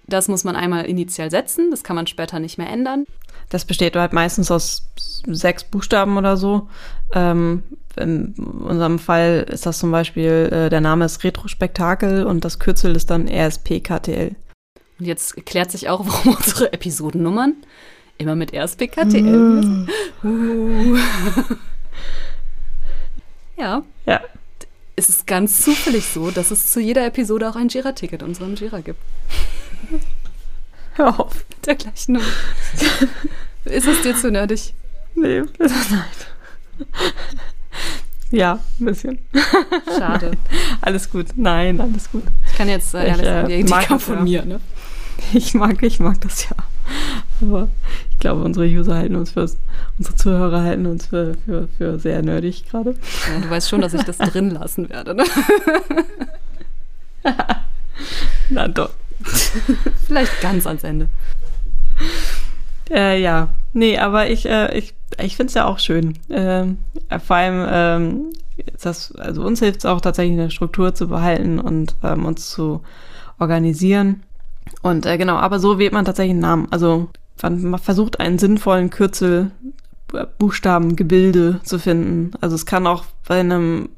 Das muss man einmal initial setzen, das kann man später nicht mehr ändern. Das besteht halt meistens aus sechs Buchstaben oder so. Ähm, in unserem Fall ist das zum Beispiel, äh, der Name ist Retrospektakel und das Kürzel ist dann RSPKTL. Und jetzt klärt sich auch, warum unsere Episodennummern immer mit RSPKTL. uh. Ja. Ja. Es ist ganz zufällig so, dass es zu jeder Episode auch ein Jira-Ticket unserem Jira gibt. Hör auf. Der gleichen Nummer. ist es dir zu nerdig? Nee, nein. Ja, ein bisschen. Schade. alles gut. Nein, alles gut. Ich kann jetzt äh, ich, äh, die kam von mir, ne? Ich mag, ich mag das ja. Aber ich glaube, unsere User halten uns für, unsere Zuhörer halten uns für, für, für sehr nerdig gerade. Ja, du weißt schon, dass ich das drin lassen werde, ne? Na doch. Vielleicht ganz ans Ende. Äh, ja, nee, aber ich, äh, ich, ich finde es ja auch schön. Ähm, äh, vor allem, ähm, das, also uns hilft es auch tatsächlich eine Struktur zu behalten und ähm, uns zu organisieren. Und äh, genau, aber so wählt man tatsächlich einen Namen. Also man versucht einen sinnvollen Kürzel, Buchstaben, Gebilde zu finden. Also es kann auch bei einem,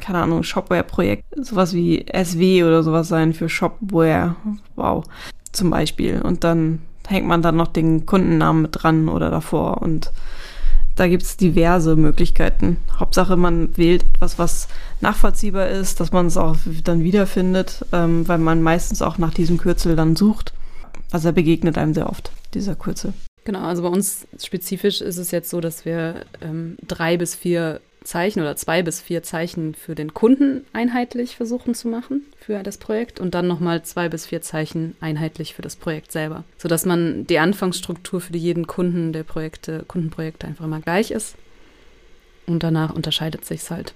keine Ahnung, Shopware-Projekt sowas wie SW oder sowas sein für Shopware. Wow. Zum Beispiel. Und dann hängt man dann noch den Kundennamen mit dran oder davor und da gibt es diverse Möglichkeiten. Hauptsache, man wählt etwas, was nachvollziehbar ist, dass man es auch dann wiederfindet, ähm, weil man meistens auch nach diesem Kürzel dann sucht. Also er begegnet einem sehr oft, dieser Kürzel. Genau, also bei uns spezifisch ist es jetzt so, dass wir ähm, drei bis vier Zeichen oder zwei bis vier Zeichen für den Kunden einheitlich versuchen zu machen für das Projekt und dann nochmal zwei bis vier Zeichen einheitlich für das Projekt selber, sodass man die Anfangsstruktur für jeden Kunden der Projekte, Kundenprojekte einfach immer gleich ist und danach unterscheidet sich es halt.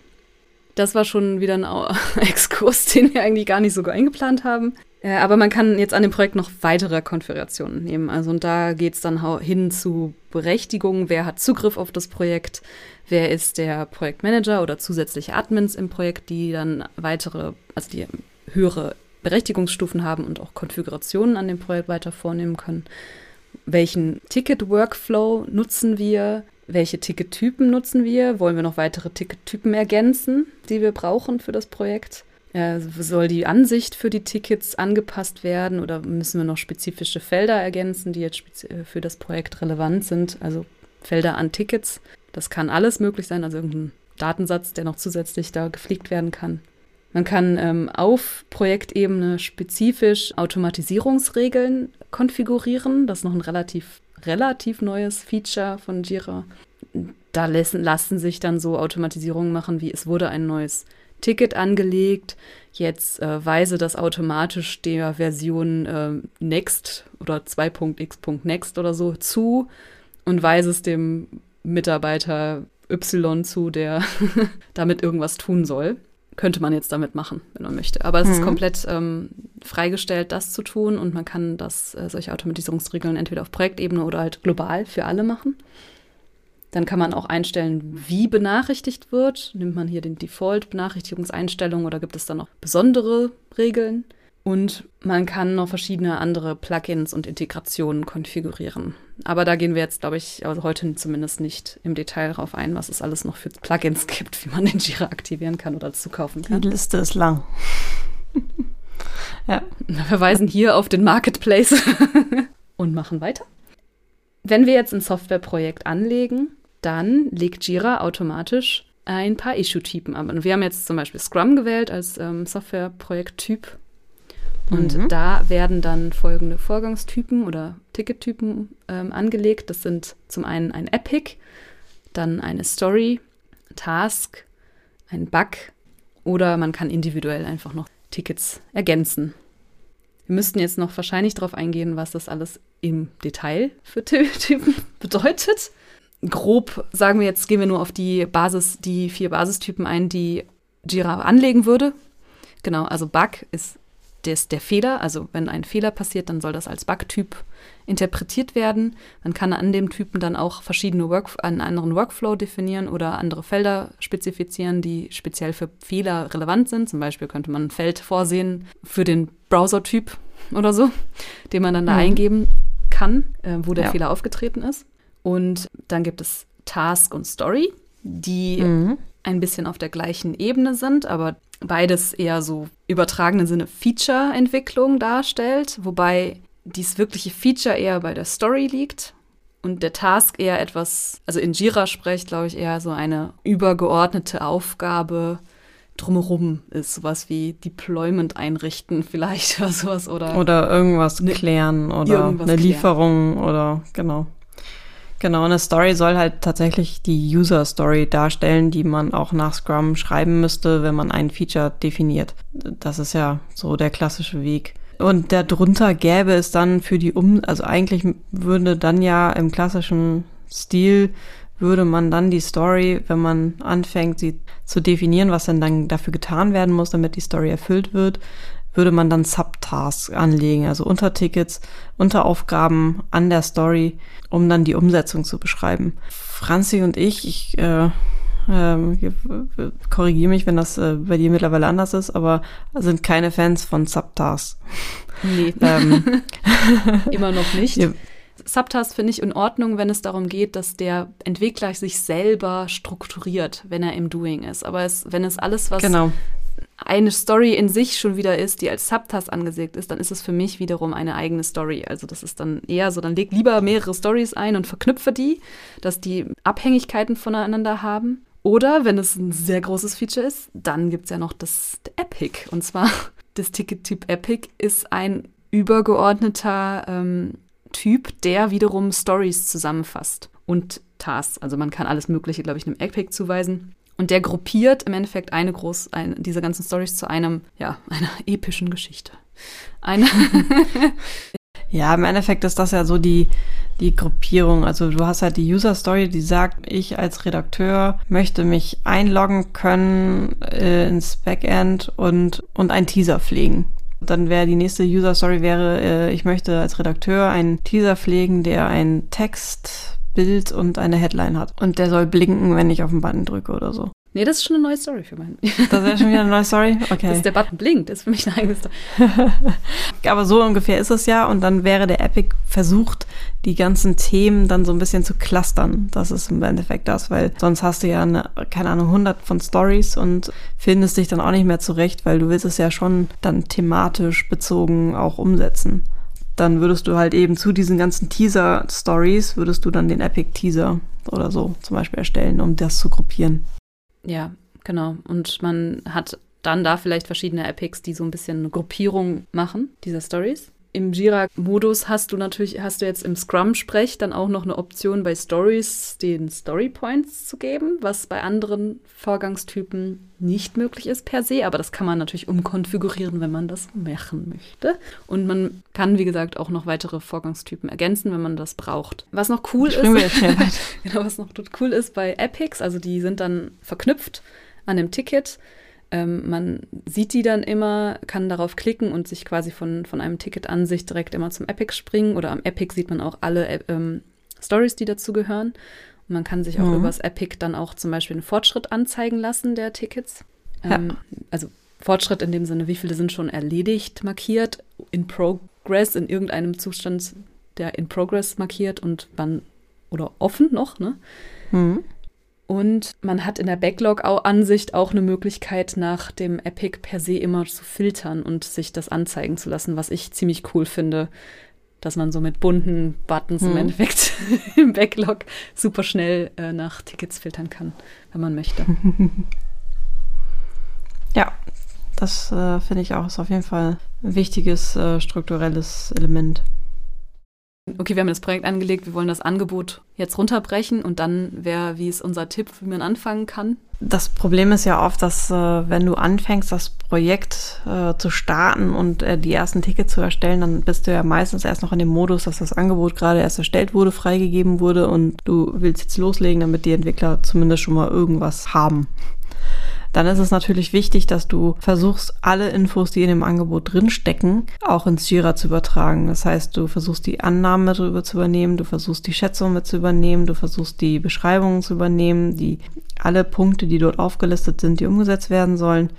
Das war schon wieder ein Exkurs, den wir eigentlich gar nicht so eingeplant haben. Äh, aber man kann jetzt an dem Projekt noch weitere Konfigurationen nehmen. Also und da geht es dann hin zu Berechtigungen, wer hat Zugriff auf das Projekt, wer ist der Projektmanager oder zusätzliche Admins im Projekt, die dann weitere, also die höhere Berechtigungsstufen haben und auch Konfigurationen an dem Projekt weiter vornehmen können. Welchen Ticket-Workflow nutzen wir? Welche Tickettypen nutzen wir? Wollen wir noch weitere Tickettypen ergänzen, die wir brauchen für das Projekt? Soll die Ansicht für die Tickets angepasst werden oder müssen wir noch spezifische Felder ergänzen, die jetzt äh, für das Projekt relevant sind? Also Felder an Tickets. Das kann alles möglich sein, also irgendein Datensatz, der noch zusätzlich da gepflegt werden kann. Man kann ähm, auf Projektebene spezifisch Automatisierungsregeln konfigurieren. Das ist noch ein relativ, relativ neues Feature von Jira. Da lassen, lassen sich dann so Automatisierungen machen, wie es wurde ein neues Ticket angelegt. Jetzt äh, weise das automatisch der Version äh, Next oder 2.x.next oder so zu und weise es dem Mitarbeiter Y zu, der damit irgendwas tun soll. Könnte man jetzt damit machen, wenn man möchte. Aber es mhm. ist komplett ähm, freigestellt, das zu tun und man kann das, äh, solche Automatisierungsregeln entweder auf Projektebene oder halt global für alle machen. Dann kann man auch einstellen, wie benachrichtigt wird. Nimmt man hier den Default-Benachrichtigungseinstellungen oder gibt es da noch besondere Regeln? Und man kann noch verschiedene andere Plugins und Integrationen konfigurieren. Aber da gehen wir jetzt, glaube ich, also heute zumindest nicht im Detail darauf ein, was es alles noch für Plugins gibt, wie man den Jira aktivieren kann oder zukaufen kann. Die Liste ist lang. ja. Wir verweisen hier auf den Marketplace und machen weiter. Wenn wir jetzt ein Softwareprojekt anlegen, dann legt Jira automatisch ein paar Issue-Typen ab. Und wir haben jetzt zum Beispiel Scrum gewählt als ähm, Softwareprojekttyp. Und mhm. da werden dann folgende Vorgangstypen oder Tickettypen ähm, angelegt. Das sind zum einen ein Epic, dann eine Story, Task, ein Bug oder man kann individuell einfach noch Tickets ergänzen. Wir müssten jetzt noch wahrscheinlich darauf eingehen, was das alles im Detail für Typen bedeutet grob sagen wir jetzt, gehen wir nur auf die Basis, die vier Basistypen ein, die Jira anlegen würde. Genau, also Bug ist des, der Fehler. Also wenn ein Fehler passiert, dann soll das als Bug-Typ interpretiert werden. Man kann an dem Typen dann auch verschiedene Work einen anderen Workflow definieren oder andere Felder spezifizieren, die speziell für Fehler relevant sind. Zum Beispiel könnte man ein Feld vorsehen für den Browser-Typ oder so, den man dann da mhm. eingeben kann, äh, wo der ja. Fehler aufgetreten ist. Und dann gibt es Task und Story, die mhm. ein bisschen auf der gleichen Ebene sind, aber beides eher so übertragenen Sinne Feature-Entwicklung darstellt, wobei dies wirkliche Feature eher bei der Story liegt und der Task eher etwas, also in Jira spricht, glaube ich, eher so eine übergeordnete Aufgabe drumherum ist, sowas wie Deployment einrichten vielleicht oder sowas oder oder irgendwas ne, klären oder irgendwas eine klären. Lieferung oder genau. Genau, eine Story soll halt tatsächlich die User-Story darstellen, die man auch nach Scrum schreiben müsste, wenn man ein Feature definiert. Das ist ja so der klassische Weg. Und darunter gäbe es dann für die Um, also eigentlich würde dann ja im klassischen Stil würde man dann die Story, wenn man anfängt, sie zu definieren, was dann dann dafür getan werden muss, damit die Story erfüllt wird, würde man dann Subtasks anlegen, also Untertickets, Unteraufgaben an der Story, um dann die Umsetzung zu beschreiben. Franzi und ich, ich äh, äh, korrigiere mich, wenn das äh, bei dir mittlerweile anders ist, aber sind keine Fans von Subtasks. Nee. ähm. Immer noch nicht. Ja. Subtasks finde ich in Ordnung, wenn es darum geht, dass der Entwickler sich selber strukturiert, wenn er im Doing ist. Aber es, wenn es alles, was genau eine Story in sich schon wieder ist, die als Subtask angesehen ist, dann ist es für mich wiederum eine eigene Story. Also das ist dann eher so, dann leg lieber mehrere Stories ein und verknüpfe die, dass die Abhängigkeiten voneinander haben. Oder wenn es ein sehr großes Feature ist, dann gibt es ja noch das Epic. Und zwar das Ticket-Typ Epic ist ein übergeordneter ähm, Typ, der wiederum Stories zusammenfasst und Tasks. Also man kann alles Mögliche, glaube ich, einem Epic zuweisen. Und der gruppiert im Endeffekt eine groß, ein, diese ganzen Stories zu einem, ja, einer epischen Geschichte. Eine ja, im Endeffekt ist das ja so die, die Gruppierung. Also du hast halt die User Story, die sagt, ich als Redakteur möchte mich einloggen können äh, ins Backend und, und einen Teaser pflegen. Dann wäre die nächste User Story wäre, äh, ich möchte als Redakteur einen Teaser pflegen, der einen Text Bild und eine Headline hat. Und der soll blinken, wenn ich auf den Button drücke oder so. Nee, das ist schon eine neue Story für meinen. Das wäre schon wieder eine neue Story? Okay. Dass der Button blinkt, ist für mich eine eigene Story. Aber so ungefähr ist es ja. Und dann wäre der Epic versucht, die ganzen Themen dann so ein bisschen zu clustern. Das ist im Endeffekt das, weil sonst hast du ja eine, keine Ahnung, hundert von Stories und findest dich dann auch nicht mehr zurecht, weil du willst es ja schon dann thematisch bezogen auch umsetzen dann würdest du halt eben zu diesen ganzen Teaser-Stories, würdest du dann den Epic-Teaser oder so zum Beispiel erstellen, um das zu gruppieren. Ja, genau. Und man hat dann da vielleicht verschiedene Epics, die so ein bisschen eine Gruppierung machen, dieser Stories im Jira-Modus hast du natürlich, hast du jetzt im Scrum-Sprech dann auch noch eine Option bei Stories, den Story Points zu geben, was bei anderen Vorgangstypen nicht möglich ist per se, aber das kann man natürlich umkonfigurieren, wenn man das machen möchte. Und man kann, wie gesagt, auch noch weitere Vorgangstypen ergänzen, wenn man das braucht. Was noch cool ist, genau, was noch cool ist bei Epics, also die sind dann verknüpft an dem Ticket ähm, man sieht die dann immer, kann darauf klicken und sich quasi von, von einem Ticket-Ansicht direkt immer zum Epic springen. Oder am Epic sieht man auch alle äh, ähm, Stories, die dazugehören. Und man kann sich auch mhm. übers Epic dann auch zum Beispiel einen Fortschritt anzeigen lassen der Tickets. Ähm, ja. Also Fortschritt in dem Sinne, wie viele sind schon erledigt, markiert, in Progress, in irgendeinem Zustand, der in Progress markiert und wann oder offen noch, ne? Mhm. Und man hat in der Backlog-Ansicht auch eine Möglichkeit, nach dem Epic per se immer zu filtern und sich das anzeigen zu lassen, was ich ziemlich cool finde, dass man so mit bunten Buttons hm. im Endeffekt im Backlog super schnell äh, nach Tickets filtern kann, wenn man möchte. Ja, das äh, finde ich auch ist auf jeden Fall ein wichtiges äh, strukturelles Element okay, wir haben das Projekt angelegt, wir wollen das Angebot jetzt runterbrechen und dann wäre, wie ist unser Tipp, wie man anfangen kann? Das Problem ist ja oft, dass äh, wenn du anfängst, das Projekt äh, zu starten und äh, die ersten Tickets zu erstellen, dann bist du ja meistens erst noch in dem Modus, dass das Angebot gerade erst erstellt wurde, freigegeben wurde und du willst jetzt loslegen, damit die Entwickler zumindest schon mal irgendwas haben dann ist es natürlich wichtig, dass du versuchst, alle Infos, die in dem Angebot drinstecken, auch ins Jira zu übertragen. Das heißt, du versuchst die Annahmen mit rüber zu übernehmen, du versuchst die Schätzung mit zu übernehmen, du versuchst die Beschreibungen zu übernehmen, die alle Punkte, die dort aufgelistet sind, die umgesetzt werden sollen,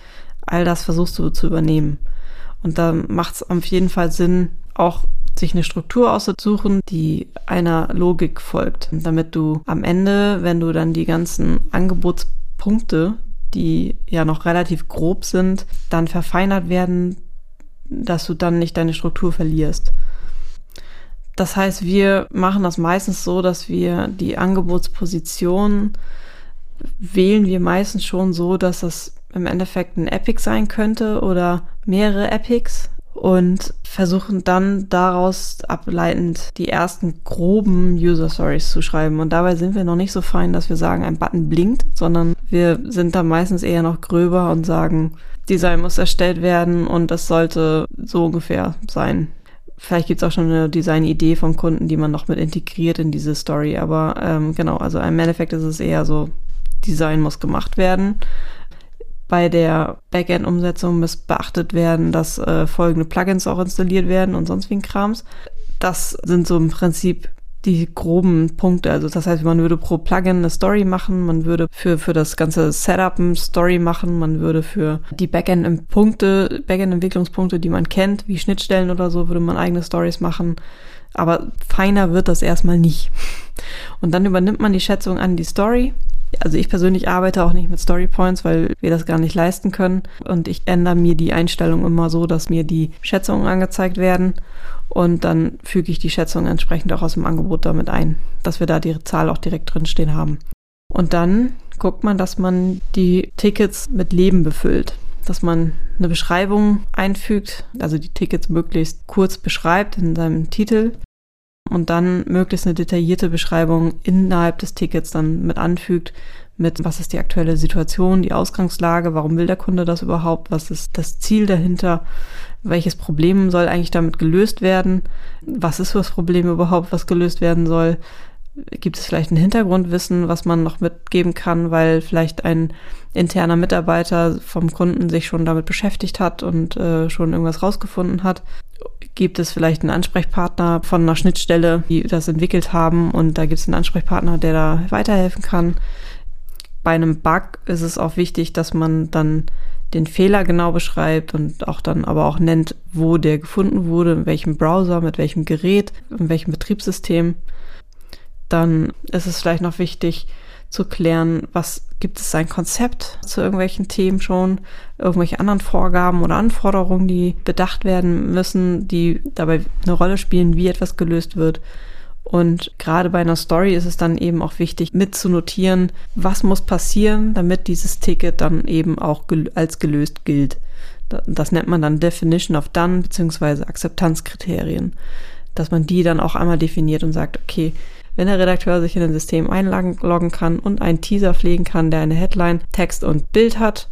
all das versuchst du zu übernehmen. Und da macht es auf jeden Fall Sinn, auch sich eine Struktur auszusuchen, die einer Logik folgt, damit du am Ende, wenn du dann die ganzen Angebotspunkte, die ja noch relativ grob sind, dann verfeinert werden, dass du dann nicht deine Struktur verlierst. Das heißt, wir machen das meistens so, dass wir die Angebotsposition wählen wir meistens schon so, dass das im Endeffekt ein Epic sein könnte oder mehrere Epics und versuchen dann daraus ableitend die ersten groben User Stories zu schreiben. Und dabei sind wir noch nicht so fein, dass wir sagen, ein Button blinkt, sondern wir sind da meistens eher noch gröber und sagen, Design muss erstellt werden und das sollte so ungefähr sein. Vielleicht gibt's auch schon eine Design-Idee vom Kunden, die man noch mit integriert in diese Story. Aber ähm, genau, also im Endeffekt ist es eher so, Design muss gemacht werden bei der Backend-Umsetzung muss beachtet werden, dass äh, folgende Plugins auch installiert werden und sonst wie ein Krams. Das sind so im Prinzip die groben Punkte. Also das heißt, man würde pro Plugin eine Story machen, man würde für, für das ganze Setup eine Story machen, man würde für die Backend-Punkte, Backend-Entwicklungspunkte, die man kennt, wie Schnittstellen oder so, würde man eigene Stories machen. Aber feiner wird das erstmal nicht. Und dann übernimmt man die Schätzung an die Story Also ich persönlich arbeite auch nicht mit Story Points, weil wir das gar nicht leisten können. Und ich ändere mir die Einstellung immer so, dass mir die Schätzungen angezeigt werden. Und dann füge ich die Schätzung entsprechend auch aus dem Angebot damit ein, dass wir da die Zahl auch direkt drin stehen haben. Und dann guckt man, dass man die Tickets mit Leben befüllt. Dass man eine Beschreibung einfügt, also die Tickets möglichst kurz beschreibt in seinem Titel und dann möglichst eine detaillierte Beschreibung innerhalb des Tickets dann mit anfügt, mit was ist die aktuelle Situation, die Ausgangslage, warum will der Kunde das überhaupt, was ist das Ziel dahinter, welches Problem soll eigentlich damit gelöst werden, was ist das Problem überhaupt, was gelöst werden soll, gibt es vielleicht ein Hintergrundwissen, was man noch mitgeben kann, weil vielleicht ein interner Mitarbeiter vom Kunden sich schon damit beschäftigt hat und äh, schon irgendwas rausgefunden hat gibt es vielleicht einen Ansprechpartner von einer Schnittstelle, die das entwickelt haben und da gibt es einen Ansprechpartner, der da weiterhelfen kann. Bei einem Bug ist es auch wichtig, dass man dann den Fehler genau beschreibt und auch dann aber auch nennt, wo der gefunden wurde, in welchem Browser, mit welchem Gerät, in welchem Betriebssystem. Dann ist es vielleicht noch wichtig, zu klären, was gibt es ein Konzept zu irgendwelchen Themen schon, irgendwelche anderen Vorgaben oder Anforderungen, die bedacht werden müssen, die dabei eine Rolle spielen, wie etwas gelöst wird. Und gerade bei einer Story ist es dann eben auch wichtig, mitzunotieren, was muss passieren, damit dieses Ticket dann eben auch gel als gelöst gilt. Das nennt man dann Definition of Done bzw. Akzeptanzkriterien, dass man die dann auch einmal definiert und sagt, okay, wenn der Redakteur sich in ein System einloggen kann und einen Teaser pflegen kann, der eine Headline, Text und Bild hat,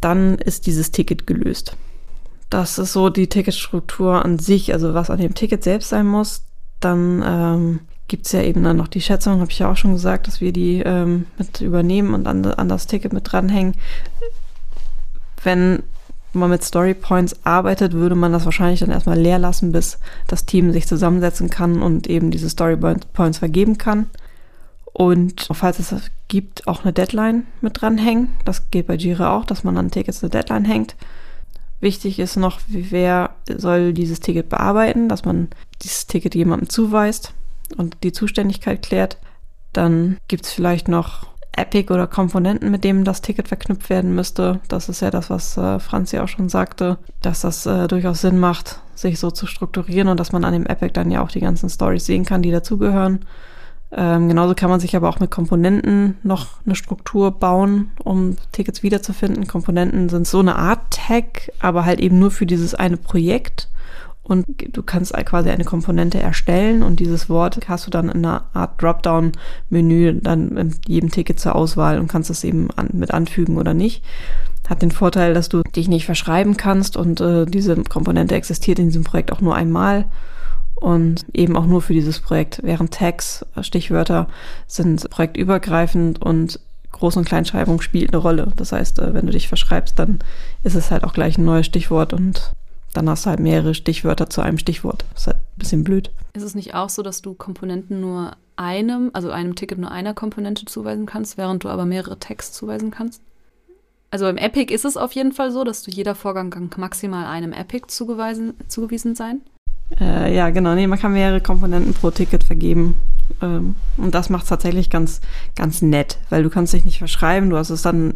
dann ist dieses Ticket gelöst. Das ist so die Ticketstruktur an sich, also was an dem Ticket selbst sein muss. Dann ähm, gibt es ja eben dann noch die Schätzung, habe ich ja auch schon gesagt, dass wir die ähm, mit übernehmen und an, an das Ticket mit dranhängen. Wenn man mit Story Points arbeitet, würde man das wahrscheinlich dann erstmal leer lassen, bis das Team sich zusammensetzen kann und eben diese Story Points vergeben kann. Und falls es das gibt, auch eine Deadline mit dranhängen. Das geht bei Jira auch, dass man an Tickets eine Deadline hängt. Wichtig ist noch, wer soll dieses Ticket bearbeiten, dass man dieses Ticket jemandem zuweist und die Zuständigkeit klärt. Dann gibt es vielleicht noch Epic oder Komponenten, mit denen das Ticket verknüpft werden müsste. Das ist ja das, was äh, Franz ja auch schon sagte, dass das äh, durchaus Sinn macht, sich so zu strukturieren und dass man an dem Epic dann ja auch die ganzen Stories sehen kann, die dazugehören. Ähm, genauso kann man sich aber auch mit Komponenten noch eine Struktur bauen, um Tickets wiederzufinden. Komponenten sind so eine Art Tag, aber halt eben nur für dieses eine Projekt und du kannst quasi eine Komponente erstellen und dieses Wort hast du dann in einer Art Dropdown-Menü dann in jedem Ticket zur Auswahl und kannst es eben an, mit anfügen oder nicht. Hat den Vorteil, dass du dich nicht verschreiben kannst und äh, diese Komponente existiert in diesem Projekt auch nur einmal und eben auch nur für dieses Projekt, während Tags, äh, Stichwörter sind projektübergreifend und Groß- und Kleinschreibung spielt eine Rolle. Das heißt, äh, wenn du dich verschreibst, dann ist es halt auch gleich ein neues Stichwort und dann hast du halt mehrere Stichwörter zu einem Stichwort. Das ist halt ein bisschen blöd. Ist es nicht auch so, dass du Komponenten nur einem, also einem Ticket nur einer Komponente zuweisen kannst, während du aber mehrere Tags zuweisen kannst? Also im Epic ist es auf jeden Fall so, dass du jeder Vorgang kann maximal einem Epic zugewiesen, zugewiesen sein. Äh, ja, genau. Nee, man kann mehrere Komponenten pro Ticket vergeben. Ähm, und das macht es tatsächlich ganz, ganz nett, weil du kannst dich nicht verschreiben. Du hast es dann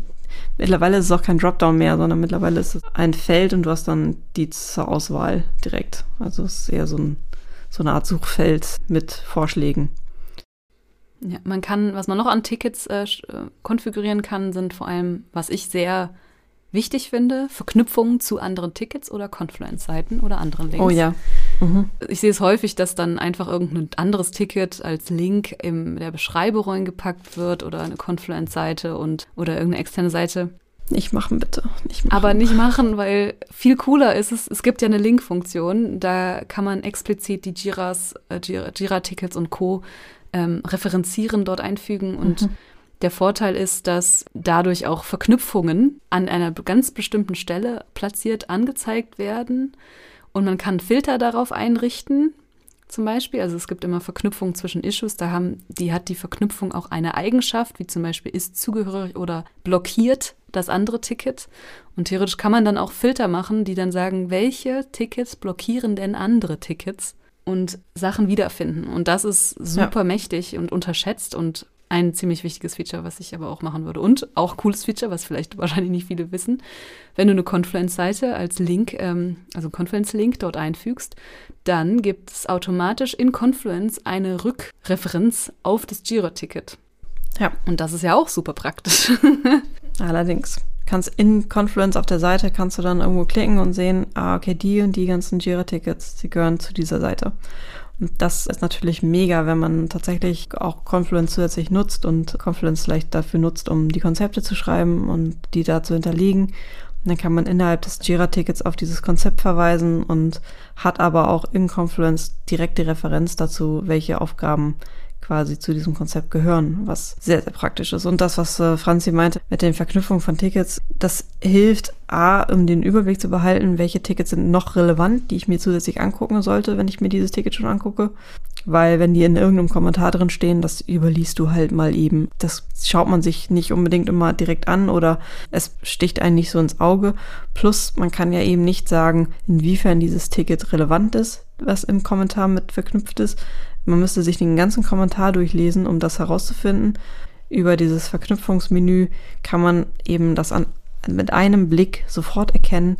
Mittlerweile ist es auch kein Dropdown mehr, sondern mittlerweile ist es ein Feld und du hast dann die zur Auswahl direkt. Also es ist eher so, ein, so eine Art Suchfeld mit Vorschlägen. Ja, man kann, was man noch an Tickets äh, äh konfigurieren kann, sind vor allem, was ich sehr wichtig finde, Verknüpfungen zu anderen Tickets oder Confluence-Seiten oder anderen Links. Oh ja. Mhm. Ich sehe es häufig, dass dann einfach irgendein anderes Ticket als Link in der Beschreibung reingepackt wird oder eine Confluence-Seite und oder irgendeine externe Seite. Nicht machen, bitte. Nicht machen. Aber nicht machen, weil viel cooler ist es, es gibt ja eine Link-Funktion, da kann man explizit die Jiras, äh, Jira-Tickets und Co. Ähm, referenzieren, dort einfügen und mhm der Vorteil ist, dass dadurch auch Verknüpfungen an einer ganz bestimmten Stelle platziert angezeigt werden und man kann Filter darauf einrichten. Zum Beispiel, also es gibt immer Verknüpfungen zwischen Issues, da haben, die hat die Verknüpfung auch eine Eigenschaft, wie zum Beispiel ist zugehörig oder blockiert das andere Ticket. Und theoretisch kann man dann auch Filter machen, die dann sagen, welche Tickets blockieren denn andere Tickets und Sachen wiederfinden. Und das ist super ja. mächtig und unterschätzt und ein ziemlich wichtiges Feature, was ich aber auch machen würde. Und auch cooles Feature, was vielleicht wahrscheinlich nicht viele wissen. Wenn du eine Confluence-Seite als Link, ähm, also Confluence-Link dort einfügst, dann gibt es automatisch in Confluence eine Rückreferenz auf das Jira-Ticket. Ja. Und das ist ja auch super praktisch. Allerdings. Kannst in Confluence auf der Seite kannst du dann irgendwo klicken und sehen, ah, okay, die und die ganzen Jira-Tickets, die gehören zu dieser Seite. Und das ist natürlich mega, wenn man tatsächlich auch Confluence zusätzlich nutzt und Confluence vielleicht dafür nutzt, um die Konzepte zu schreiben und die da zu hinterlegen. Und dann kann man innerhalb des Jira-Tickets auf dieses Konzept verweisen und hat aber auch in Confluence direkte Referenz dazu, welche Aufgaben quasi zu diesem Konzept gehören, was sehr, sehr praktisch ist. Und das, was äh, Franzi meinte mit den Verknüpfungen von Tickets, das hilft A, um den Überblick zu behalten, welche Tickets sind noch relevant, die ich mir zusätzlich angucken sollte, wenn ich mir dieses Ticket schon angucke. Weil wenn die in irgendeinem Kommentar drin stehen, das überliest du halt mal eben. Das schaut man sich nicht unbedingt immer direkt an oder es sticht einen nicht so ins Auge. Plus, man kann ja eben nicht sagen, inwiefern dieses Ticket relevant ist, was im Kommentar mit verknüpft ist. Man müsste sich den ganzen Kommentar durchlesen, um das herauszufinden. Über dieses Verknüpfungsmenü kann man eben das an, mit einem Blick sofort erkennen,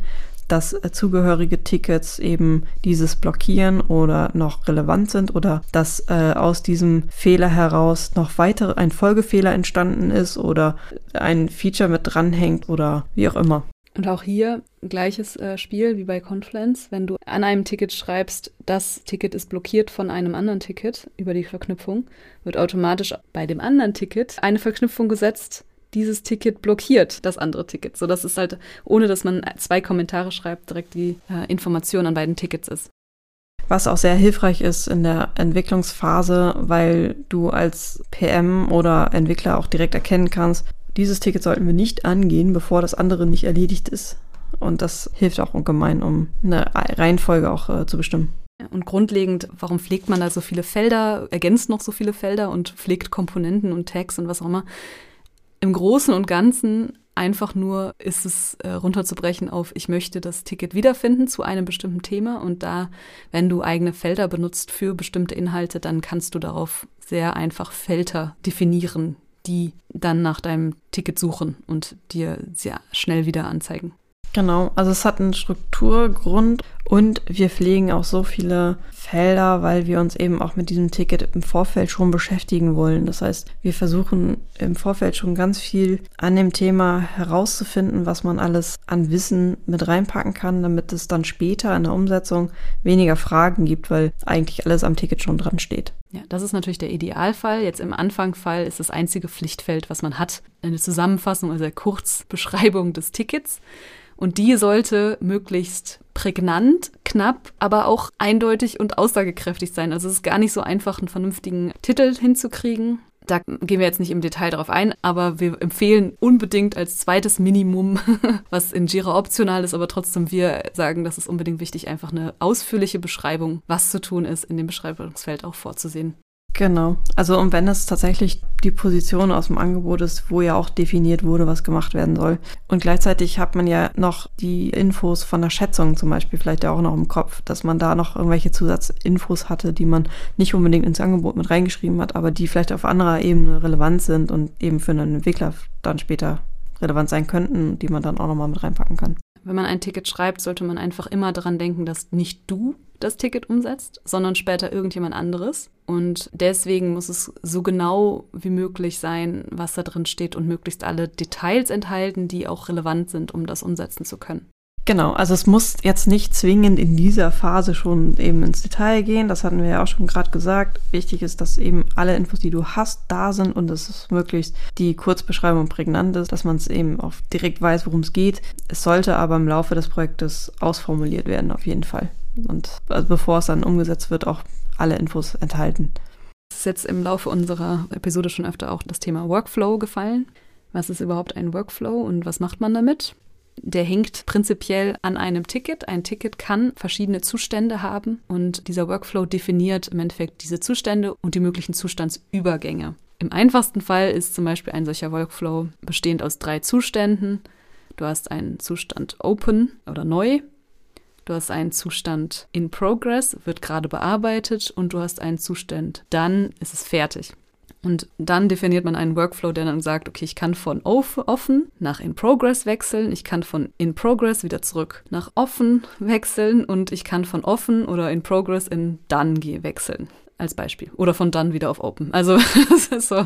dass äh, zugehörige Tickets eben dieses blockieren oder noch relevant sind oder dass äh, aus diesem Fehler heraus noch weitere ein Folgefehler entstanden ist oder ein Feature mit dranhängt oder wie auch immer. Und auch hier gleiches äh, Spiel wie bei Confluence. Wenn du an einem Ticket schreibst, das Ticket ist blockiert von einem anderen Ticket über die Verknüpfung, wird automatisch bei dem anderen Ticket eine Verknüpfung gesetzt, dieses Ticket blockiert das andere Ticket. So dass es halt, ohne dass man zwei Kommentare schreibt, direkt die äh, Information an beiden Tickets ist. Was auch sehr hilfreich ist in der Entwicklungsphase, weil du als PM oder Entwickler auch direkt erkennen kannst, dieses Ticket sollten wir nicht angehen, bevor das andere nicht erledigt ist. Und das hilft auch ungemein, um eine Reihenfolge auch äh, zu bestimmen. Und grundlegend, warum pflegt man da so viele Felder, ergänzt noch so viele Felder und pflegt Komponenten und Tags und was auch immer? Im Großen und Ganzen einfach nur ist es äh, runterzubrechen auf, ich möchte das Ticket wiederfinden zu einem bestimmten Thema und da, wenn du eigene Felder benutzt für bestimmte Inhalte, dann kannst du darauf sehr einfach Felder definieren, die dann nach deinem Ticket suchen und dir sehr schnell wieder anzeigen. Genau, also es hat einen Strukturgrund und wir pflegen auch so viele Felder, weil wir uns eben auch mit diesem Ticket im Vorfeld schon beschäftigen wollen. Das heißt, wir versuchen im Vorfeld schon ganz viel an dem Thema herauszufinden, was man alles an Wissen mit reinpacken kann, damit es dann später in der Umsetzung weniger Fragen gibt, weil eigentlich alles am Ticket schon dran steht. Ja, das ist natürlich der Idealfall. Jetzt im Anfangfall ist das einzige Pflichtfeld, was man hat, eine Zusammenfassung, also eine Kurzbeschreibung des Tickets. Und die sollte möglichst prägnant, knapp, aber auch eindeutig und aussagekräftig sein. Also es ist gar nicht so einfach, einen vernünftigen Titel hinzukriegen. Da gehen wir jetzt nicht im Detail darauf ein, aber wir empfehlen unbedingt als zweites Minimum, was in Jira optional ist, aber trotzdem wir sagen, das ist unbedingt wichtig, einfach eine ausführliche Beschreibung, was zu tun ist, in dem Beschreibungsfeld auch vorzusehen. Genau. Also und wenn es tatsächlich die Position aus dem Angebot ist, wo ja auch definiert wurde, was gemacht werden soll. Und gleichzeitig hat man ja noch die Infos von der Schätzung zum Beispiel vielleicht ja auch noch im Kopf, dass man da noch irgendwelche Zusatzinfos hatte, die man nicht unbedingt ins Angebot mit reingeschrieben hat, aber die vielleicht auf anderer Ebene relevant sind und eben für einen Entwickler dann später relevant sein könnten, die man dann auch nochmal mit reinpacken kann. Wenn man ein Ticket schreibt, sollte man einfach immer daran denken, dass nicht du das Ticket umsetzt, sondern später irgendjemand anderes. Und deswegen muss es so genau wie möglich sein, was da drin steht und möglichst alle Details enthalten, die auch relevant sind, um das umsetzen zu können. Genau, also es muss jetzt nicht zwingend in dieser Phase schon eben ins Detail gehen. Das hatten wir ja auch schon gerade gesagt. Wichtig ist, dass eben alle Infos, die du hast, da sind und dass es möglichst die Kurzbeschreibung prägnant ist, dass man es eben auch direkt weiß, worum es geht. Es sollte aber im Laufe des Projektes ausformuliert werden, auf jeden Fall. Und also bevor es dann umgesetzt wird, auch alle Infos enthalten. Es ist jetzt im Laufe unserer Episode schon öfter auch das Thema Workflow gefallen. Was ist überhaupt ein Workflow und was macht man damit? Der hängt prinzipiell an einem Ticket. Ein Ticket kann verschiedene Zustände haben und dieser Workflow definiert im Endeffekt diese Zustände und die möglichen Zustandsübergänge. Im einfachsten Fall ist zum Beispiel ein solcher Workflow bestehend aus drei Zuständen. Du hast einen Zustand Open oder neu, du hast einen Zustand in Progress, wird gerade bearbeitet und du hast einen Zustand Dann ist es fertig. Und dann definiert man einen Workflow, der dann sagt, okay, ich kann von offen nach in progress wechseln, ich kann von in progress wieder zurück nach offen wechseln und ich kann von offen oder in progress in done wechseln als Beispiel. Oder von dann wieder auf Open. Also das ist so,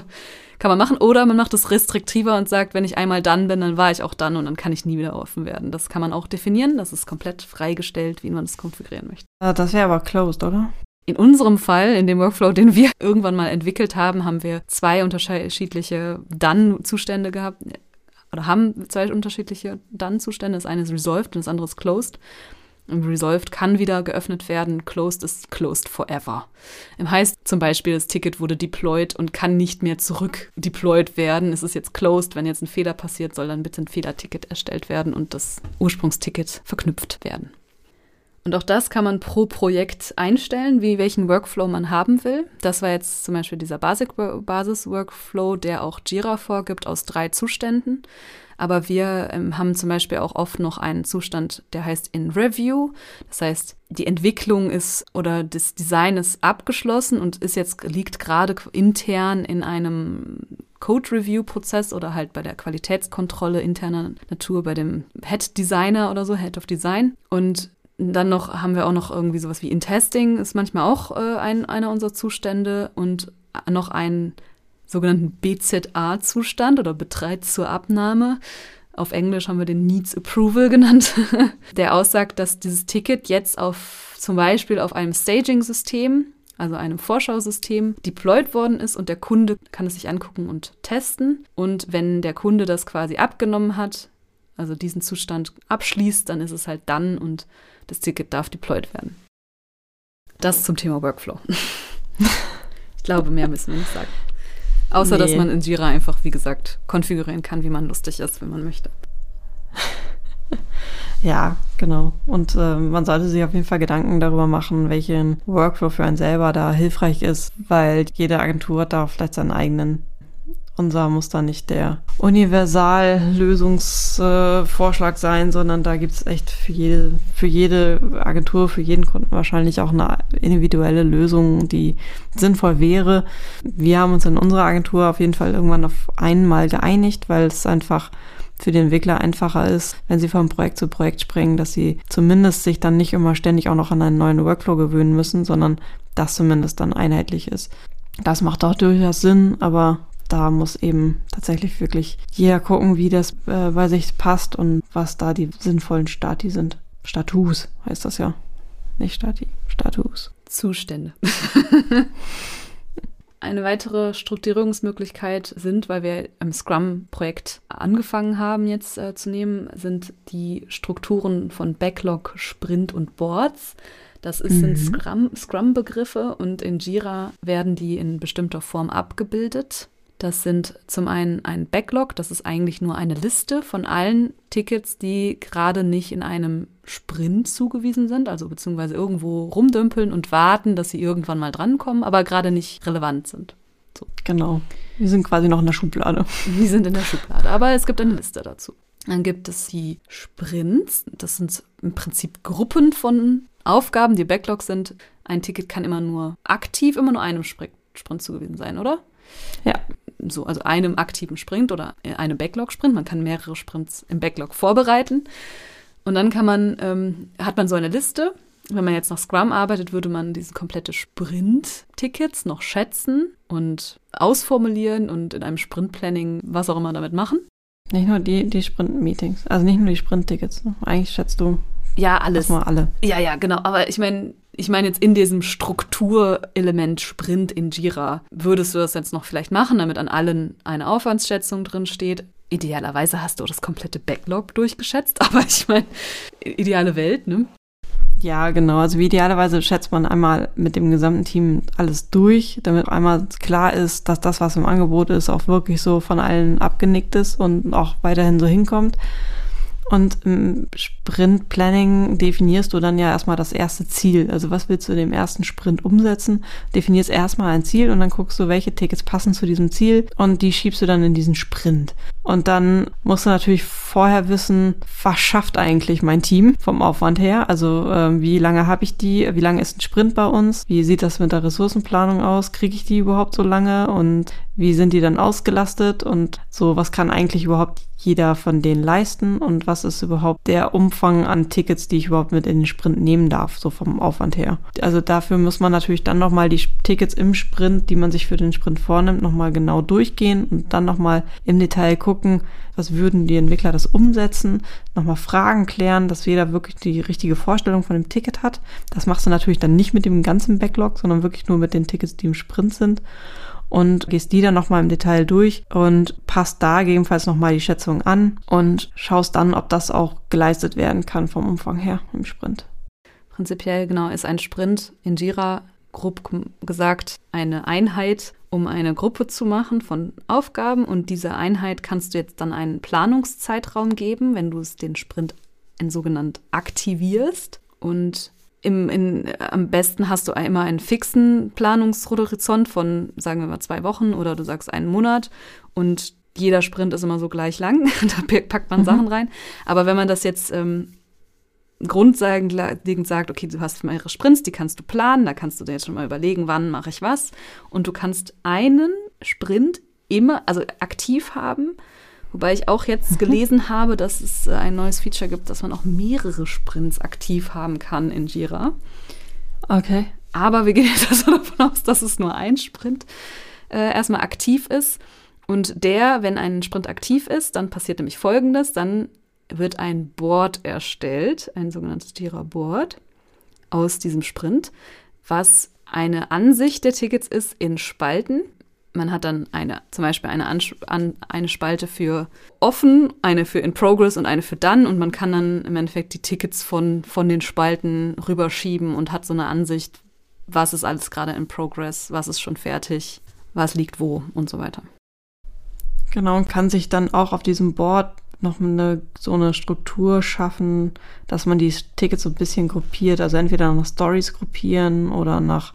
kann man machen. Oder man macht es restriktiver und sagt, wenn ich einmal dann bin, dann war ich auch dann und dann kann ich nie wieder offen werden. Das kann man auch definieren. Das ist komplett freigestellt, wie man es konfigurieren möchte. Ah, das wäre aber closed, oder? In unserem Fall, in dem Workflow, den wir irgendwann mal entwickelt haben, haben wir zwei unterschiedliche Dann-Zustände gehabt. Oder haben zwei unterschiedliche Dann-Zustände. Das eine ist resolved und das andere ist closed. Resolved kann wieder geöffnet werden, Closed ist closed forever. Heißt zum Beispiel, das Ticket wurde deployed und kann nicht mehr zurück deployed werden. Es ist jetzt closed. Wenn jetzt ein Fehler passiert, soll dann bitte ein Fehlerticket erstellt werden und das Ursprungsticket verknüpft werden. Und auch das kann man pro Projekt einstellen, wie welchen Workflow man haben will. Das war jetzt zum Beispiel dieser Basis-Workflow, der auch Jira vorgibt aus drei Zuständen. Aber wir ähm, haben zum Beispiel auch oft noch einen Zustand, der heißt in Review. Das heißt, die Entwicklung ist oder das Design ist abgeschlossen und ist jetzt, liegt gerade intern in einem Code-Review-Prozess oder halt bei der Qualitätskontrolle interner Natur bei dem Head Designer oder so, Head of Design. Und dann noch haben wir auch noch irgendwie sowas wie in Testing, ist manchmal auch äh, ein, einer unserer Zustände und noch ein sogenannten BZA-Zustand oder Betreit zur Abnahme. Auf Englisch haben wir den Needs Approval genannt, der aussagt, dass dieses Ticket jetzt auf zum Beispiel auf einem Staging-System, also einem Vorschausystem, deployed worden ist und der Kunde kann es sich angucken und testen. Und wenn der Kunde das quasi abgenommen hat, also diesen Zustand abschließt, dann ist es halt dann und das Ticket darf deployed werden. Das zum Thema Workflow. ich glaube, mehr müssen wir nicht sagen. Außer, nee. dass man in Jira einfach, wie gesagt, konfigurieren kann, wie man lustig ist, wenn man möchte. Ja, genau. Und äh, man sollte sich auf jeden Fall Gedanken darüber machen, welchen Workflow für einen selber da hilfreich ist, weil jede Agentur hat da vielleicht seinen eigenen unser muss da nicht der Universallösungsvorschlag äh, sein, sondern da gibt es echt für jede, für jede Agentur, für jeden Kunden wahrscheinlich auch eine individuelle Lösung, die sinnvoll wäre. Wir haben uns in unserer Agentur auf jeden Fall irgendwann auf einmal geeinigt, weil es einfach für den Entwickler einfacher ist, wenn sie von Projekt zu Projekt springen, dass sie zumindest sich dann nicht immer ständig auch noch an einen neuen Workflow gewöhnen müssen, sondern das zumindest dann einheitlich ist. Das macht auch durchaus Sinn, aber da muss eben tatsächlich wirklich jeder gucken, wie das äh, bei sich passt und was da die sinnvollen Stati sind. Status heißt das ja. Nicht Stati, Status. Zustände. Eine weitere Strukturierungsmöglichkeit sind, weil wir im Scrum-Projekt angefangen haben jetzt äh, zu nehmen, sind die Strukturen von Backlog, Sprint und Boards. Das ist, mhm. sind Scrum-Begriffe Scrum und in Jira werden die in bestimmter Form abgebildet. Das sind zum einen ein Backlog, das ist eigentlich nur eine Liste von allen Tickets, die gerade nicht in einem Sprint zugewiesen sind, also beziehungsweise irgendwo rumdümpeln und warten, dass sie irgendwann mal drankommen, aber gerade nicht relevant sind. So. Genau. Wir sind quasi noch in der Schublade. Wir sind in der Schublade, aber es gibt eine Liste dazu. Dann gibt es die Sprints. Das sind im Prinzip Gruppen von Aufgaben, die Backlogs sind. Ein Ticket kann immer nur aktiv, immer nur einem Sprint zugewiesen sein, oder? Ja. So, also einem aktiven Sprint oder einem Backlog-Sprint. Man kann mehrere Sprints im Backlog vorbereiten. Und dann kann man, ähm, hat man so eine Liste. Wenn man jetzt nach Scrum arbeitet, würde man diese komplette Sprint-Tickets noch schätzen und ausformulieren und in einem Sprint-Planning was auch immer damit machen. Nicht nur die, die Sprint-Meetings, also nicht nur die Sprint-Tickets. Ne? Eigentlich schätzt du ja, alles. Mal alle. Ja, ja, genau. Aber ich meine, ich meine jetzt in diesem Strukturelement Sprint in Jira, würdest du das jetzt noch vielleicht machen, damit an allen eine Aufwandsschätzung drin steht? Idealerweise hast du das komplette Backlog durchgeschätzt, aber ich meine, ideale Welt, ne? Ja, genau. Also idealerweise schätzt man einmal mit dem gesamten Team alles durch, damit einmal klar ist, dass das, was im Angebot ist, auch wirklich so von allen abgenickt ist und auch weiterhin so hinkommt. Und im Sprint Planning definierst du dann ja erstmal das erste Ziel. Also was willst du in dem ersten Sprint umsetzen? Definierst erstmal ein Ziel und dann guckst du, welche Tickets passen zu diesem Ziel und die schiebst du dann in diesen Sprint. Und dann musst du natürlich vorher wissen, was schafft eigentlich mein Team vom Aufwand her? Also äh, wie lange habe ich die? Wie lange ist ein Sprint bei uns? Wie sieht das mit der Ressourcenplanung aus? Kriege ich die überhaupt so lange? Und wie sind die dann ausgelastet und so, was kann eigentlich überhaupt jeder von denen leisten und was ist überhaupt der Umfang an Tickets, die ich überhaupt mit in den Sprint nehmen darf, so vom Aufwand her. Also dafür muss man natürlich dann nochmal die Tickets im Sprint, die man sich für den Sprint vornimmt, nochmal genau durchgehen und dann nochmal im Detail gucken, was würden die Entwickler das umsetzen, nochmal Fragen klären, dass jeder wirklich die richtige Vorstellung von dem Ticket hat. Das machst du natürlich dann nicht mit dem ganzen Backlog, sondern wirklich nur mit den Tickets, die im Sprint sind und gehst die dann nochmal im Detail durch und passt da gegebenenfalls nochmal die Schätzung an und schaust dann, ob das auch geleistet werden kann vom Umfang her im Sprint. Prinzipiell genau ist ein Sprint in Jira grob gesagt eine Einheit, um eine Gruppe zu machen von Aufgaben und diese Einheit kannst du jetzt dann einen Planungszeitraum geben, wenn du es den Sprint in sogenannt aktivierst und im, in, am besten hast du immer einen fixen Planungshorizont von, sagen wir mal, zwei Wochen oder du sagst einen Monat und jeder Sprint ist immer so gleich lang. da packt man mhm. Sachen rein. Aber wenn man das jetzt ähm, grundlegend sagt, okay, du hast mehrere Sprints, die kannst du planen, da kannst du dir jetzt schon mal überlegen, wann mache ich was. Und du kannst einen Sprint immer, also aktiv haben Wobei ich auch jetzt mhm. gelesen habe, dass es äh, ein neues Feature gibt, dass man auch mehrere Sprints aktiv haben kann in Jira. Okay. Aber wir gehen jetzt also davon aus, dass es nur ein Sprint äh, erstmal aktiv ist. Und der, wenn ein Sprint aktiv ist, dann passiert nämlich Folgendes. Dann wird ein Board erstellt, ein sogenanntes Jira-Board aus diesem Sprint, was eine Ansicht der Tickets ist in Spalten man hat dann eine, zum Beispiel eine, An eine Spalte für offen, eine für in progress und eine für dann und man kann dann im Endeffekt die Tickets von, von den Spalten rüberschieben und hat so eine Ansicht, was ist alles gerade in progress, was ist schon fertig, was liegt wo und so weiter. Genau, und kann sich dann auch auf diesem Board noch eine, so eine Struktur schaffen, dass man die Tickets so ein bisschen gruppiert, also entweder nach Stories gruppieren oder nach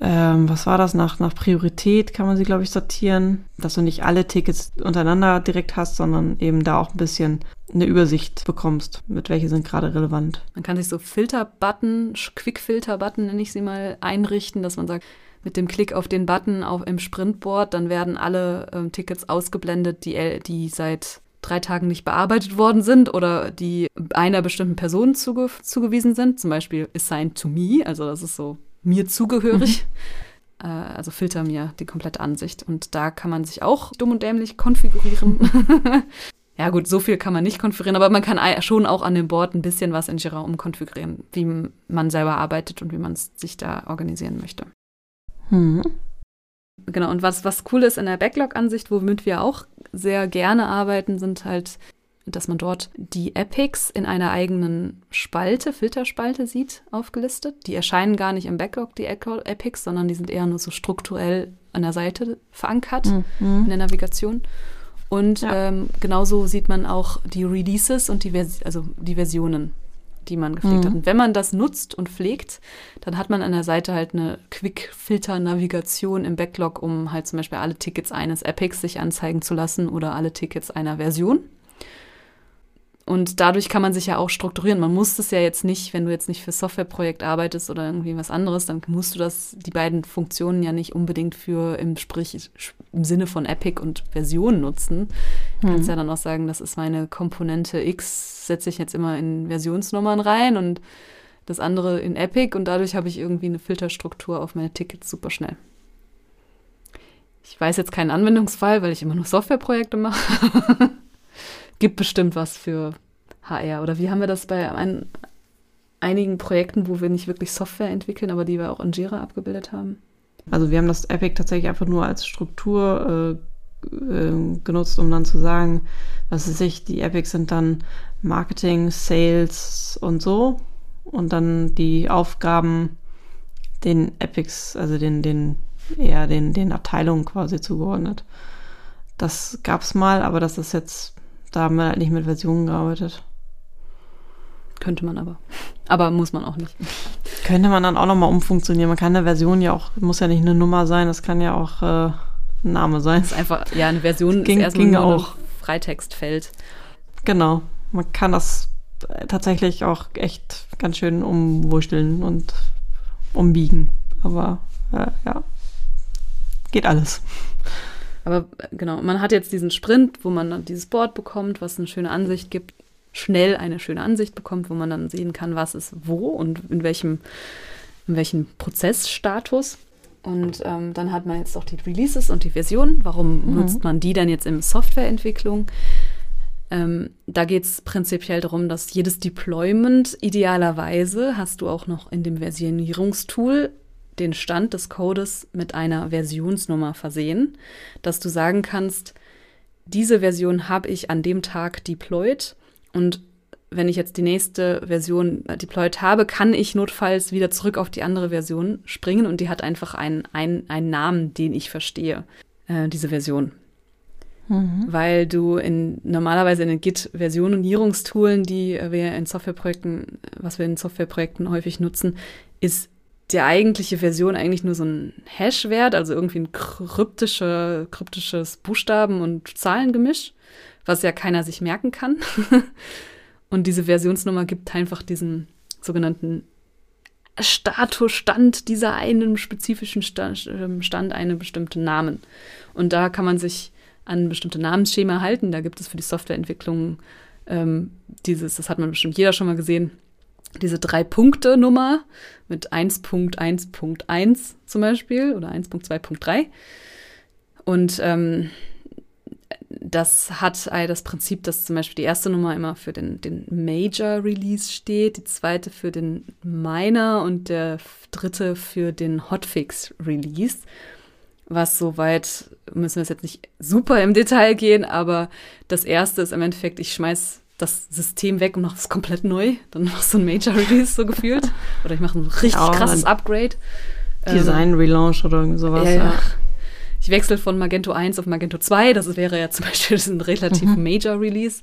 ähm, was war das, nach, nach Priorität kann man sie, glaube ich, sortieren, dass du nicht alle Tickets untereinander direkt hast, sondern eben da auch ein bisschen eine Übersicht bekommst, mit welche sind gerade relevant. Man kann sich so Filter-Button, Quick-Filter-Button nenne ich sie mal, einrichten, dass man sagt, mit dem Klick auf den Button auf, im Sprintboard, dann werden alle ähm, Tickets ausgeblendet, die, die seit drei Tagen nicht bearbeitet worden sind oder die einer bestimmten Person zuge zugewiesen sind, zum Beispiel assigned to me, also das ist so mir zugehörig. Mhm. Äh, also filter mir die komplette Ansicht. Und da kann man sich auch dumm und dämlich konfigurieren. ja gut, so viel kann man nicht konfigurieren, aber man kann schon auch an dem Board ein bisschen was in Jira umkonfigurieren, wie man selber arbeitet und wie man sich da organisieren möchte. Mhm. Genau, und was, was cool ist in der Backlog-Ansicht, womit wir auch sehr gerne arbeiten, sind halt dass man dort die Epics in einer eigenen Spalte, Filterspalte sieht, aufgelistet. Die erscheinen gar nicht im Backlog, die Epics, sondern die sind eher nur so strukturell an der Seite verankert mhm. in der Navigation. Und ja. ähm, genauso sieht man auch die Releases und die, Vers also die Versionen, die man gepflegt mhm. hat. Und wenn man das nutzt und pflegt, dann hat man an der Seite halt eine Quick-Filter-Navigation im Backlog, um halt zum Beispiel alle Tickets eines Epics sich anzeigen zu lassen oder alle Tickets einer Version. Und dadurch kann man sich ja auch strukturieren. Man muss das ja jetzt nicht, wenn du jetzt nicht für Softwareprojekt arbeitest oder irgendwie was anderes, dann musst du das, die beiden Funktionen ja nicht unbedingt für im Sprich, im Sinne von Epic und Version nutzen. Du mhm. kannst ja dann auch sagen, das ist meine Komponente X, setze ich jetzt immer in Versionsnummern rein und das andere in Epic und dadurch habe ich irgendwie eine Filterstruktur auf meine Tickets super schnell. Ich weiß jetzt keinen Anwendungsfall, weil ich immer nur Softwareprojekte mache. gibt bestimmt was für HR. Oder wie haben wir das bei ein, einigen Projekten, wo wir nicht wirklich Software entwickeln, aber die wir auch in Jira abgebildet haben? Also wir haben das Epic tatsächlich einfach nur als Struktur äh, äh, genutzt, um dann zu sagen, was ist ich, die Epics sind dann Marketing, Sales und so. Und dann die Aufgaben den Epics, also den, den, eher den, den Abteilungen quasi zugeordnet. Das gab es mal, aber das ist jetzt da haben wir halt nicht mit Versionen gearbeitet. Könnte man aber. Aber muss man auch nicht. Könnte man dann auch nochmal umfunktionieren. Man kann eine Version ja auch, muss ja nicht eine Nummer sein, das kann ja auch äh, ein Name sein. Das ist einfach, ja, eine Version ging, ist erstmal nur auch. Freitextfeld. Genau. Man kann das tatsächlich auch echt ganz schön umwurschteln und umbiegen. Aber äh, ja, geht alles. Aber äh, genau, man hat jetzt diesen Sprint, wo man dann dieses Board bekommt, was eine schöne Ansicht gibt, schnell eine schöne Ansicht bekommt, wo man dann sehen kann, was ist wo und in welchem, in welchem Prozessstatus. Und ähm, dann hat man jetzt auch die Releases und die Versionen. Warum mhm. nutzt man die dann jetzt in Softwareentwicklung? Ähm, da geht es prinzipiell darum, dass jedes Deployment idealerweise hast du auch noch in dem Versionierungstool den Stand des Codes mit einer Versionsnummer versehen, dass du sagen kannst, diese Version habe ich an dem Tag deployed und wenn ich jetzt die nächste Version deployed habe, kann ich notfalls wieder zurück auf die andere Version springen und die hat einfach einen, einen, einen Namen, den ich verstehe, äh, diese Version. Mhm. Weil du in, normalerweise in den Git-Versionierungstoolen, die wir in Softwareprojekten, was wir in Softwareprojekten häufig nutzen, ist die eigentliche Version eigentlich nur so ein Hash-Wert, also irgendwie ein kryptische, kryptisches Buchstaben- und Zahlengemisch, was ja keiner sich merken kann. und diese Versionsnummer gibt einfach diesen sogenannten Statusstand dieser einen spezifischen Stand, ähm, Stand einen bestimmten Namen. Und da kann man sich an bestimmte Namensschema halten. Da gibt es für die Softwareentwicklung ähm, dieses, das hat man bestimmt jeder schon mal gesehen, diese Drei-Punkte-Nummer mit 1.1.1 zum Beispiel oder 1.2.3. Und ähm, das hat das Prinzip, dass zum Beispiel die erste Nummer immer für den, den Major Release steht, die zweite für den Minor und der dritte für den Hotfix Release. Was soweit, müssen wir jetzt nicht super im Detail gehen, aber das erste ist im Endeffekt, ich schmeiß das System weg und mache es komplett neu. Dann machst du ein Major Release so gefühlt. Oder ich mache ein richtig ja, krasses Upgrade. Design ähm, Relaunch oder irgendwie sowas. Ja, ja. Ich wechsle von Magento 1 auf Magento 2. Das wäre ja zum Beispiel ein relativ mhm. Major Release.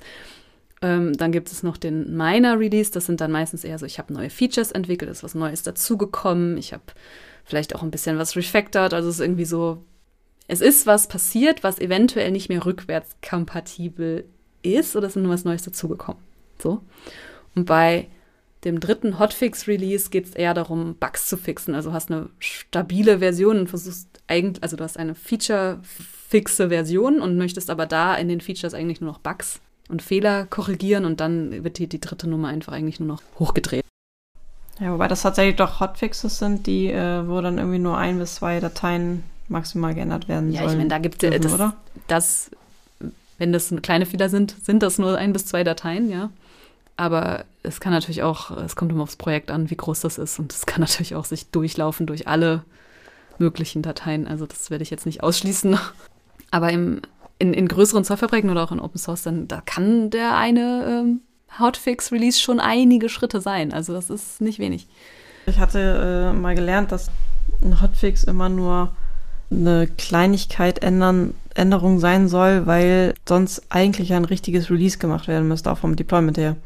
Ähm, dann gibt es noch den Minor Release. Das sind dann meistens eher so, ich habe neue Features entwickelt, ist was Neues dazugekommen. Ich habe vielleicht auch ein bisschen was refactored. Also es ist irgendwie so, es ist was passiert, was eventuell nicht mehr rückwärtskompatibel ist oder ist nur was Neues dazugekommen? So. Und bei dem dritten Hotfix-Release geht es eher darum, Bugs zu fixen. Also hast eine stabile Version und versuchst eigentlich, also du hast eine feature-fixe Version und möchtest aber da in den Features eigentlich nur noch Bugs und Fehler korrigieren und dann wird die, die dritte Nummer einfach eigentlich nur noch hochgedreht. Ja, wobei das tatsächlich doch Hotfixes sind, die, äh, wo dann irgendwie nur ein bis zwei Dateien maximal geändert werden ja, sollen. Ja, ich meine, da gibt es, das, das wenn das kleine Fehler sind, sind das nur ein bis zwei Dateien, ja. Aber es kann natürlich auch, es kommt immer aufs Projekt an, wie groß das ist. Und es kann natürlich auch sich durchlaufen durch alle möglichen Dateien. Also das werde ich jetzt nicht ausschließen. Aber im, in, in größeren Softwareprojekten oder auch in Open Source, dann da kann der eine ähm, Hotfix-Release schon einige Schritte sein. Also das ist nicht wenig. Ich hatte äh, mal gelernt, dass ein Hotfix immer nur eine Kleinigkeit ändern, Änderung sein soll, weil sonst eigentlich ein richtiges Release gemacht werden müsste, auch vom Deployment her.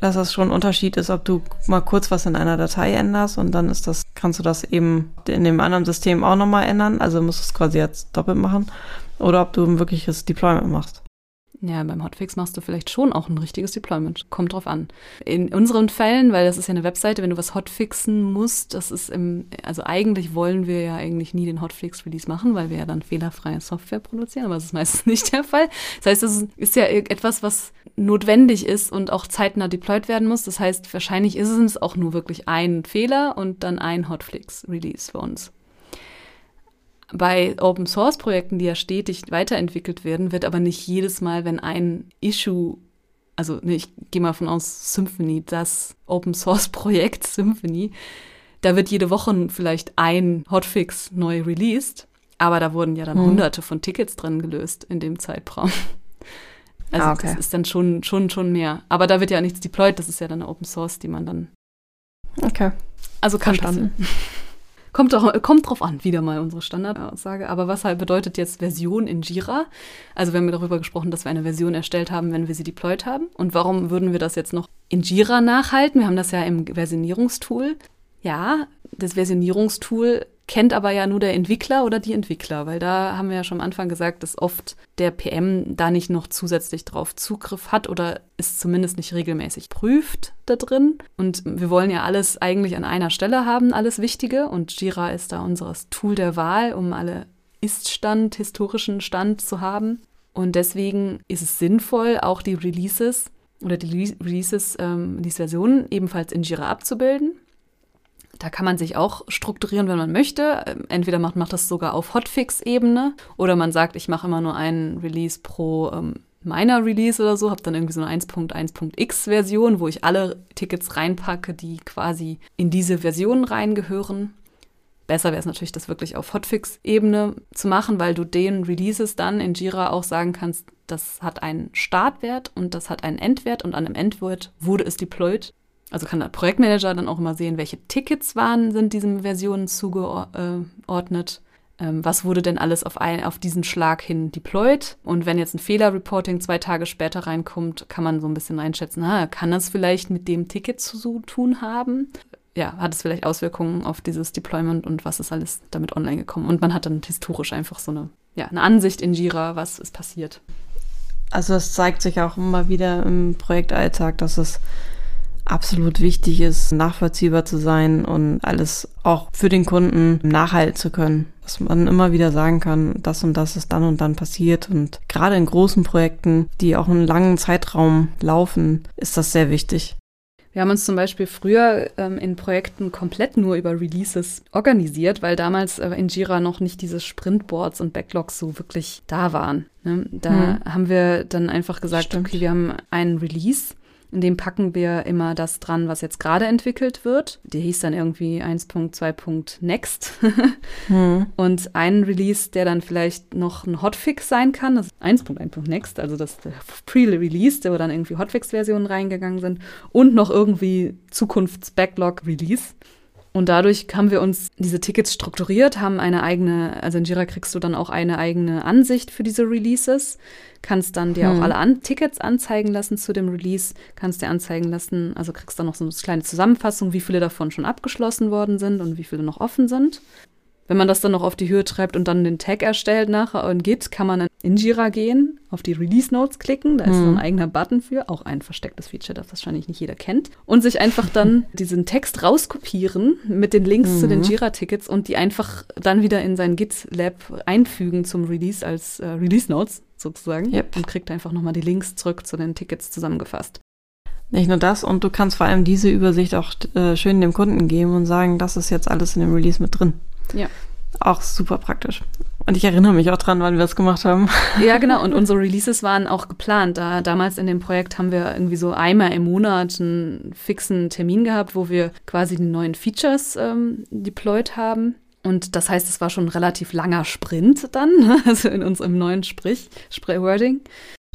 Dass das schon ein Unterschied ist, ob du mal kurz was in einer Datei änderst und dann ist das, kannst du das eben in dem anderen System auch nochmal ändern, also musst du es quasi jetzt doppelt machen, oder ob du ein wirkliches Deployment machst. Ja, beim Hotfix machst du vielleicht schon auch ein richtiges Deployment. Kommt drauf an. In unseren Fällen, weil das ist ja eine Webseite, wenn du was hotfixen musst, das ist im, also eigentlich wollen wir ja eigentlich nie den Hotfix-Release machen, weil wir ja dann fehlerfreie Software produzieren, aber das ist meistens nicht der Fall. Das heißt, das ist ja etwas, was notwendig ist und auch zeitnah deployed werden muss. Das heißt, wahrscheinlich ist es auch nur wirklich ein Fehler und dann ein Hotfix-Release für uns. Bei Open Source Projekten, die ja stetig weiterentwickelt werden, wird aber nicht jedes Mal, wenn ein Issue, also ne, ich gehe mal von aus Symphony, das Open Source Projekt Symphony, da wird jede Woche vielleicht ein Hotfix neu released, aber da wurden ja dann hm. hunderte von Tickets drin gelöst in dem Zeitraum. Also ah, okay. das ist dann schon, schon, schon mehr. Aber da wird ja nichts deployed, das ist ja dann Open Source, die man dann. Okay. Also kann Verstanden. passieren. Kommt, doch, kommt drauf an, wieder mal unsere Standardaussage. Aber was halt bedeutet jetzt Version in Jira? Also wir haben darüber gesprochen, dass wir eine Version erstellt haben, wenn wir sie deployed haben. Und warum würden wir das jetzt noch in Jira nachhalten? Wir haben das ja im Versionierungstool. Ja, das Versionierungstool kennt aber ja nur der Entwickler oder die Entwickler, weil da haben wir ja schon am Anfang gesagt, dass oft der PM da nicht noch zusätzlich drauf Zugriff hat oder es zumindest nicht regelmäßig prüft da drin. Und wir wollen ja alles eigentlich an einer Stelle haben, alles Wichtige. Und Jira ist da unser Tool der Wahl, um alle Ist-Stand, historischen Stand zu haben. Und deswegen ist es sinnvoll, auch die Releases oder die Releases, ähm, die Versionen ebenfalls in Jira abzubilden. Da kann man sich auch strukturieren, wenn man möchte. Ähm, entweder macht man das sogar auf Hotfix-Ebene oder man sagt, ich mache immer nur einen Release pro ähm, meiner Release oder so, habe dann irgendwie so eine 1.1.x Version, wo ich alle Tickets reinpacke, die quasi in diese Version reingehören. Besser wäre es natürlich, das wirklich auf Hotfix-Ebene zu machen, weil du den Releases dann in Jira auch sagen kannst, das hat einen Startwert und das hat einen Endwert und an einem Endwert wurde es deployed. Also kann der Projektmanager dann auch immer sehen, welche Tickets waren, sind diesen Versionen zugeordnet. Ähm, was wurde denn alles auf, ein, auf diesen Schlag hin deployed? Und wenn jetzt ein Fehlerreporting zwei Tage später reinkommt, kann man so ein bisschen einschätzen, ah, kann das vielleicht mit dem Ticket zu tun haben? ja, hat es vielleicht Auswirkungen auf dieses Deployment und was ist alles damit online gekommen. Und man hat dann historisch einfach so eine, ja, eine Ansicht in Jira, was ist passiert. Also es zeigt sich auch immer wieder im Projektalltag, dass es absolut wichtig ist, nachvollziehbar zu sein und alles auch für den Kunden nachhalten zu können. Dass man immer wieder sagen kann, das und das ist dann und dann passiert. Und gerade in großen Projekten, die auch einen langen Zeitraum laufen, ist das sehr wichtig. Wir haben uns zum Beispiel früher ähm, in Projekten komplett nur über Releases organisiert, weil damals äh, in Jira noch nicht diese Sprintboards und Backlogs so wirklich da waren. Ne? Da hm. haben wir dann einfach gesagt, Stimmt. okay, wir haben einen Release in dem packen wir immer das dran, was jetzt gerade entwickelt wird. Die hieß dann irgendwie 1.2.next. hm. Und ein Release, der dann vielleicht noch ein Hotfix sein kann, das ist 1.1.next, also das Pre-Release, wo dann irgendwie Hotfix-Versionen reingegangen sind. Und noch irgendwie Zukunfts-Backlog-Release. Und dadurch haben wir uns diese Tickets strukturiert, haben eine eigene, also in Jira kriegst du dann auch eine eigene Ansicht für diese Releases, kannst dann dir hm. auch alle an Tickets anzeigen lassen zu dem Release, kannst dir anzeigen lassen, also kriegst dann noch so eine kleine Zusammenfassung, wie viele davon schon abgeschlossen worden sind und wie viele noch offen sind. Wenn man das dann noch auf die Höhe treibt und dann den Tag erstellt nachher in Git, kann man in Jira gehen, auf die Release Notes klicken, da ist mhm. so ein eigener Button für, auch ein verstecktes Feature, das wahrscheinlich nicht jeder kennt, und sich einfach dann diesen Text rauskopieren mit den Links mhm. zu den mhm. Jira-Tickets und die einfach dann wieder in sein Git-Lab einfügen zum Release als äh, Release Notes sozusagen yep. und kriegt einfach nochmal die Links zurück zu den Tickets zusammengefasst. Nicht nur das, und du kannst vor allem diese Übersicht auch äh, schön dem Kunden geben und sagen, das ist jetzt alles in dem Release mit drin. Ja. Auch super praktisch. Und ich erinnere mich auch dran, wann wir das gemacht haben. Ja, genau. Und unsere Releases waren auch geplant. Da, damals in dem Projekt haben wir irgendwie so einmal im Monat einen fixen Termin gehabt, wo wir quasi die neuen Features ähm, deployed haben. Und das heißt, es war schon ein relativ langer Sprint dann, also in unserem neuen Sprich, Sprich-Wording.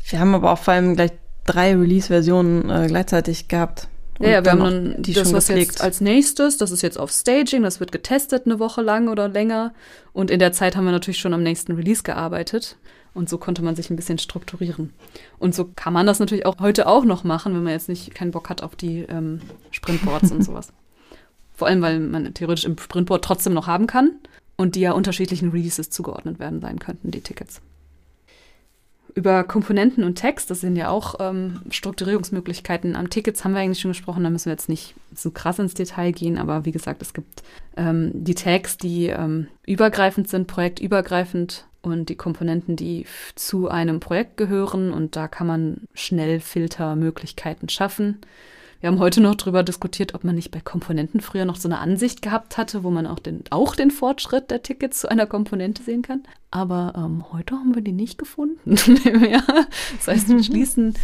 Wir haben aber auch vor allem gleich drei Release-Versionen äh, gleichzeitig gehabt. Ja, ja, wir haben dann die das, was gepflegt. jetzt als nächstes, das ist jetzt auf Staging, das wird getestet eine Woche lang oder länger. Und in der Zeit haben wir natürlich schon am nächsten Release gearbeitet. Und so konnte man sich ein bisschen strukturieren. Und so kann man das natürlich auch heute auch noch machen, wenn man jetzt nicht keinen Bock hat auf die ähm, Sprintboards und sowas. Vor allem, weil man theoretisch im Sprintboard trotzdem noch haben kann und die ja unterschiedlichen Releases zugeordnet werden sein könnten, die Tickets. Über Komponenten und Text, das sind ja auch ähm, Strukturierungsmöglichkeiten. Am Tickets haben wir eigentlich schon gesprochen, da müssen wir jetzt nicht so krass ins Detail gehen, aber wie gesagt, es gibt ähm, die Tags, die ähm, übergreifend sind, projektübergreifend und die Komponenten, die zu einem Projekt gehören und da kann man schnell Filtermöglichkeiten schaffen. Wir haben heute noch darüber diskutiert, ob man nicht bei Komponenten früher noch so eine Ansicht gehabt hatte, wo man auch den, auch den Fortschritt der Tickets zu einer Komponente sehen kann. Aber ähm, heute haben wir die nicht gefunden. Das heißt, wir schließen,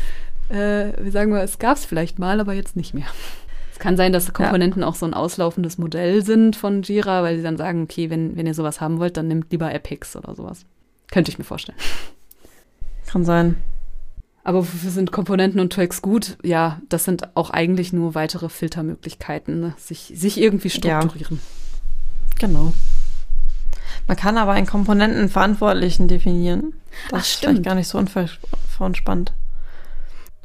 äh, wie sagen wir, es gab es vielleicht mal, aber jetzt nicht mehr. Es kann sein, dass Komponenten ja. auch so ein auslaufendes Modell sind von Jira, weil sie dann sagen, okay, wenn, wenn ihr sowas haben wollt, dann nehmt lieber Epics oder sowas. Könnte ich mir vorstellen. Kann sein. Aber wofür sind Komponenten und Tracks gut? Ja, das sind auch eigentlich nur weitere Filtermöglichkeiten, ne? sich, sich irgendwie strukturieren. Ja. Genau. Man kann aber einen Komponentenverantwortlichen definieren. Das Ach, ist vielleicht gar nicht so unspannend.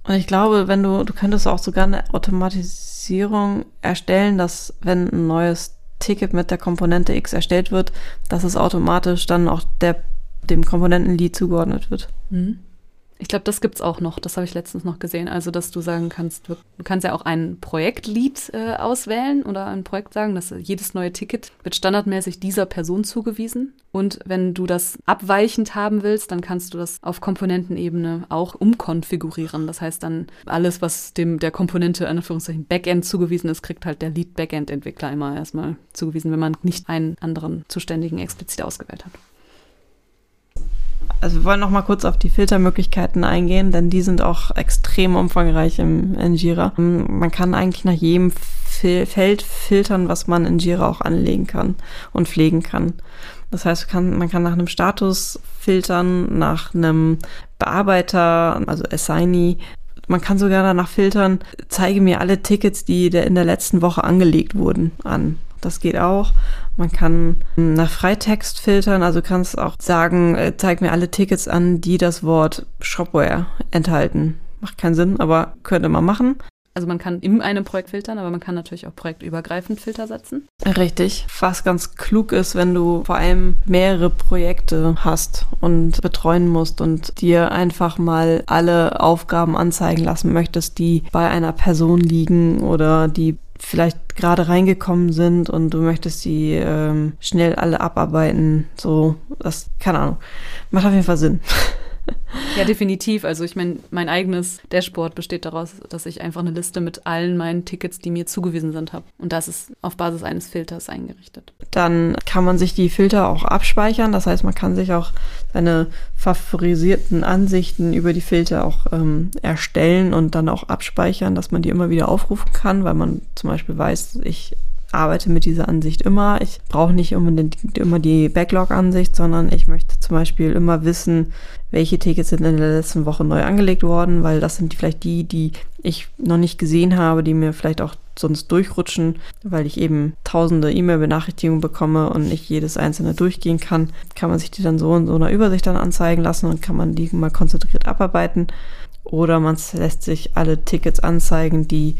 Und ich glaube, wenn du, du könntest auch sogar eine Automatisierung erstellen, dass wenn ein neues Ticket mit der Komponente X erstellt wird, dass es automatisch dann auch der, dem Komponentenlied zugeordnet wird. Mhm. Ich glaube, das gibt's auch noch. Das habe ich letztens noch gesehen. Also, dass du sagen kannst, du kannst ja auch ein Projektlied äh, auswählen oder ein Projekt sagen, dass jedes neue Ticket wird standardmäßig dieser Person zugewiesen. Und wenn du das abweichend haben willst, dann kannst du das auf Komponentenebene auch umkonfigurieren. Das heißt dann, alles, was dem der Komponente in Anführungszeichen Backend zugewiesen ist, kriegt halt der Lead-Backend-Entwickler immer erstmal zugewiesen, wenn man nicht einen anderen Zuständigen explizit ausgewählt hat. Also wir wollen noch mal kurz auf die Filtermöglichkeiten eingehen, denn die sind auch extrem umfangreich im, in Jira. Man kann eigentlich nach jedem Feld filtern, was man in Jira auch anlegen kann und pflegen kann. Das heißt, kann, man kann nach einem Status filtern, nach einem Bearbeiter, also Assignee. Man kann sogar danach filtern, zeige mir alle Tickets, die in der letzten Woche angelegt wurden, an. Das geht auch. Man kann nach Freitext filtern, also kannst auch sagen, äh, zeig mir alle Tickets an, die das Wort Shopware enthalten. Macht keinen Sinn, aber könnte man machen. Also man kann in einem Projekt filtern, aber man kann natürlich auch projektübergreifend Filter setzen. Richtig. Was ganz klug ist, wenn du vor allem mehrere Projekte hast und betreuen musst und dir einfach mal alle Aufgaben anzeigen lassen möchtest, die bei einer Person liegen oder die vielleicht gerade reingekommen sind und du möchtest die ähm, schnell alle abarbeiten. So, das, keine Ahnung. Macht auf jeden Fall Sinn. Ja, definitiv. Also ich meine, mein eigenes Dashboard besteht daraus, dass ich einfach eine Liste mit allen meinen Tickets, die mir zugewiesen sind, habe. Und das ist auf Basis eines Filters eingerichtet. Dann kann man sich die Filter auch abspeichern. Das heißt, man kann sich auch seine favorisierten Ansichten über die Filter auch ähm, erstellen und dann auch abspeichern, dass man die immer wieder aufrufen kann, weil man zum Beispiel weiß, ich arbeite mit dieser Ansicht immer. Ich brauche nicht unbedingt immer die Backlog-Ansicht, sondern ich möchte zum Beispiel immer wissen, welche Tickets sind in der letzten Woche neu angelegt worden, weil das sind vielleicht die, die ich noch nicht gesehen habe, die mir vielleicht auch sonst durchrutschen, weil ich eben tausende E-Mail-Benachrichtigungen bekomme und nicht jedes einzelne durchgehen kann, kann man sich die dann so in so einer Übersicht dann anzeigen lassen und kann man die mal konzentriert abarbeiten. Oder man lässt sich alle Tickets anzeigen, die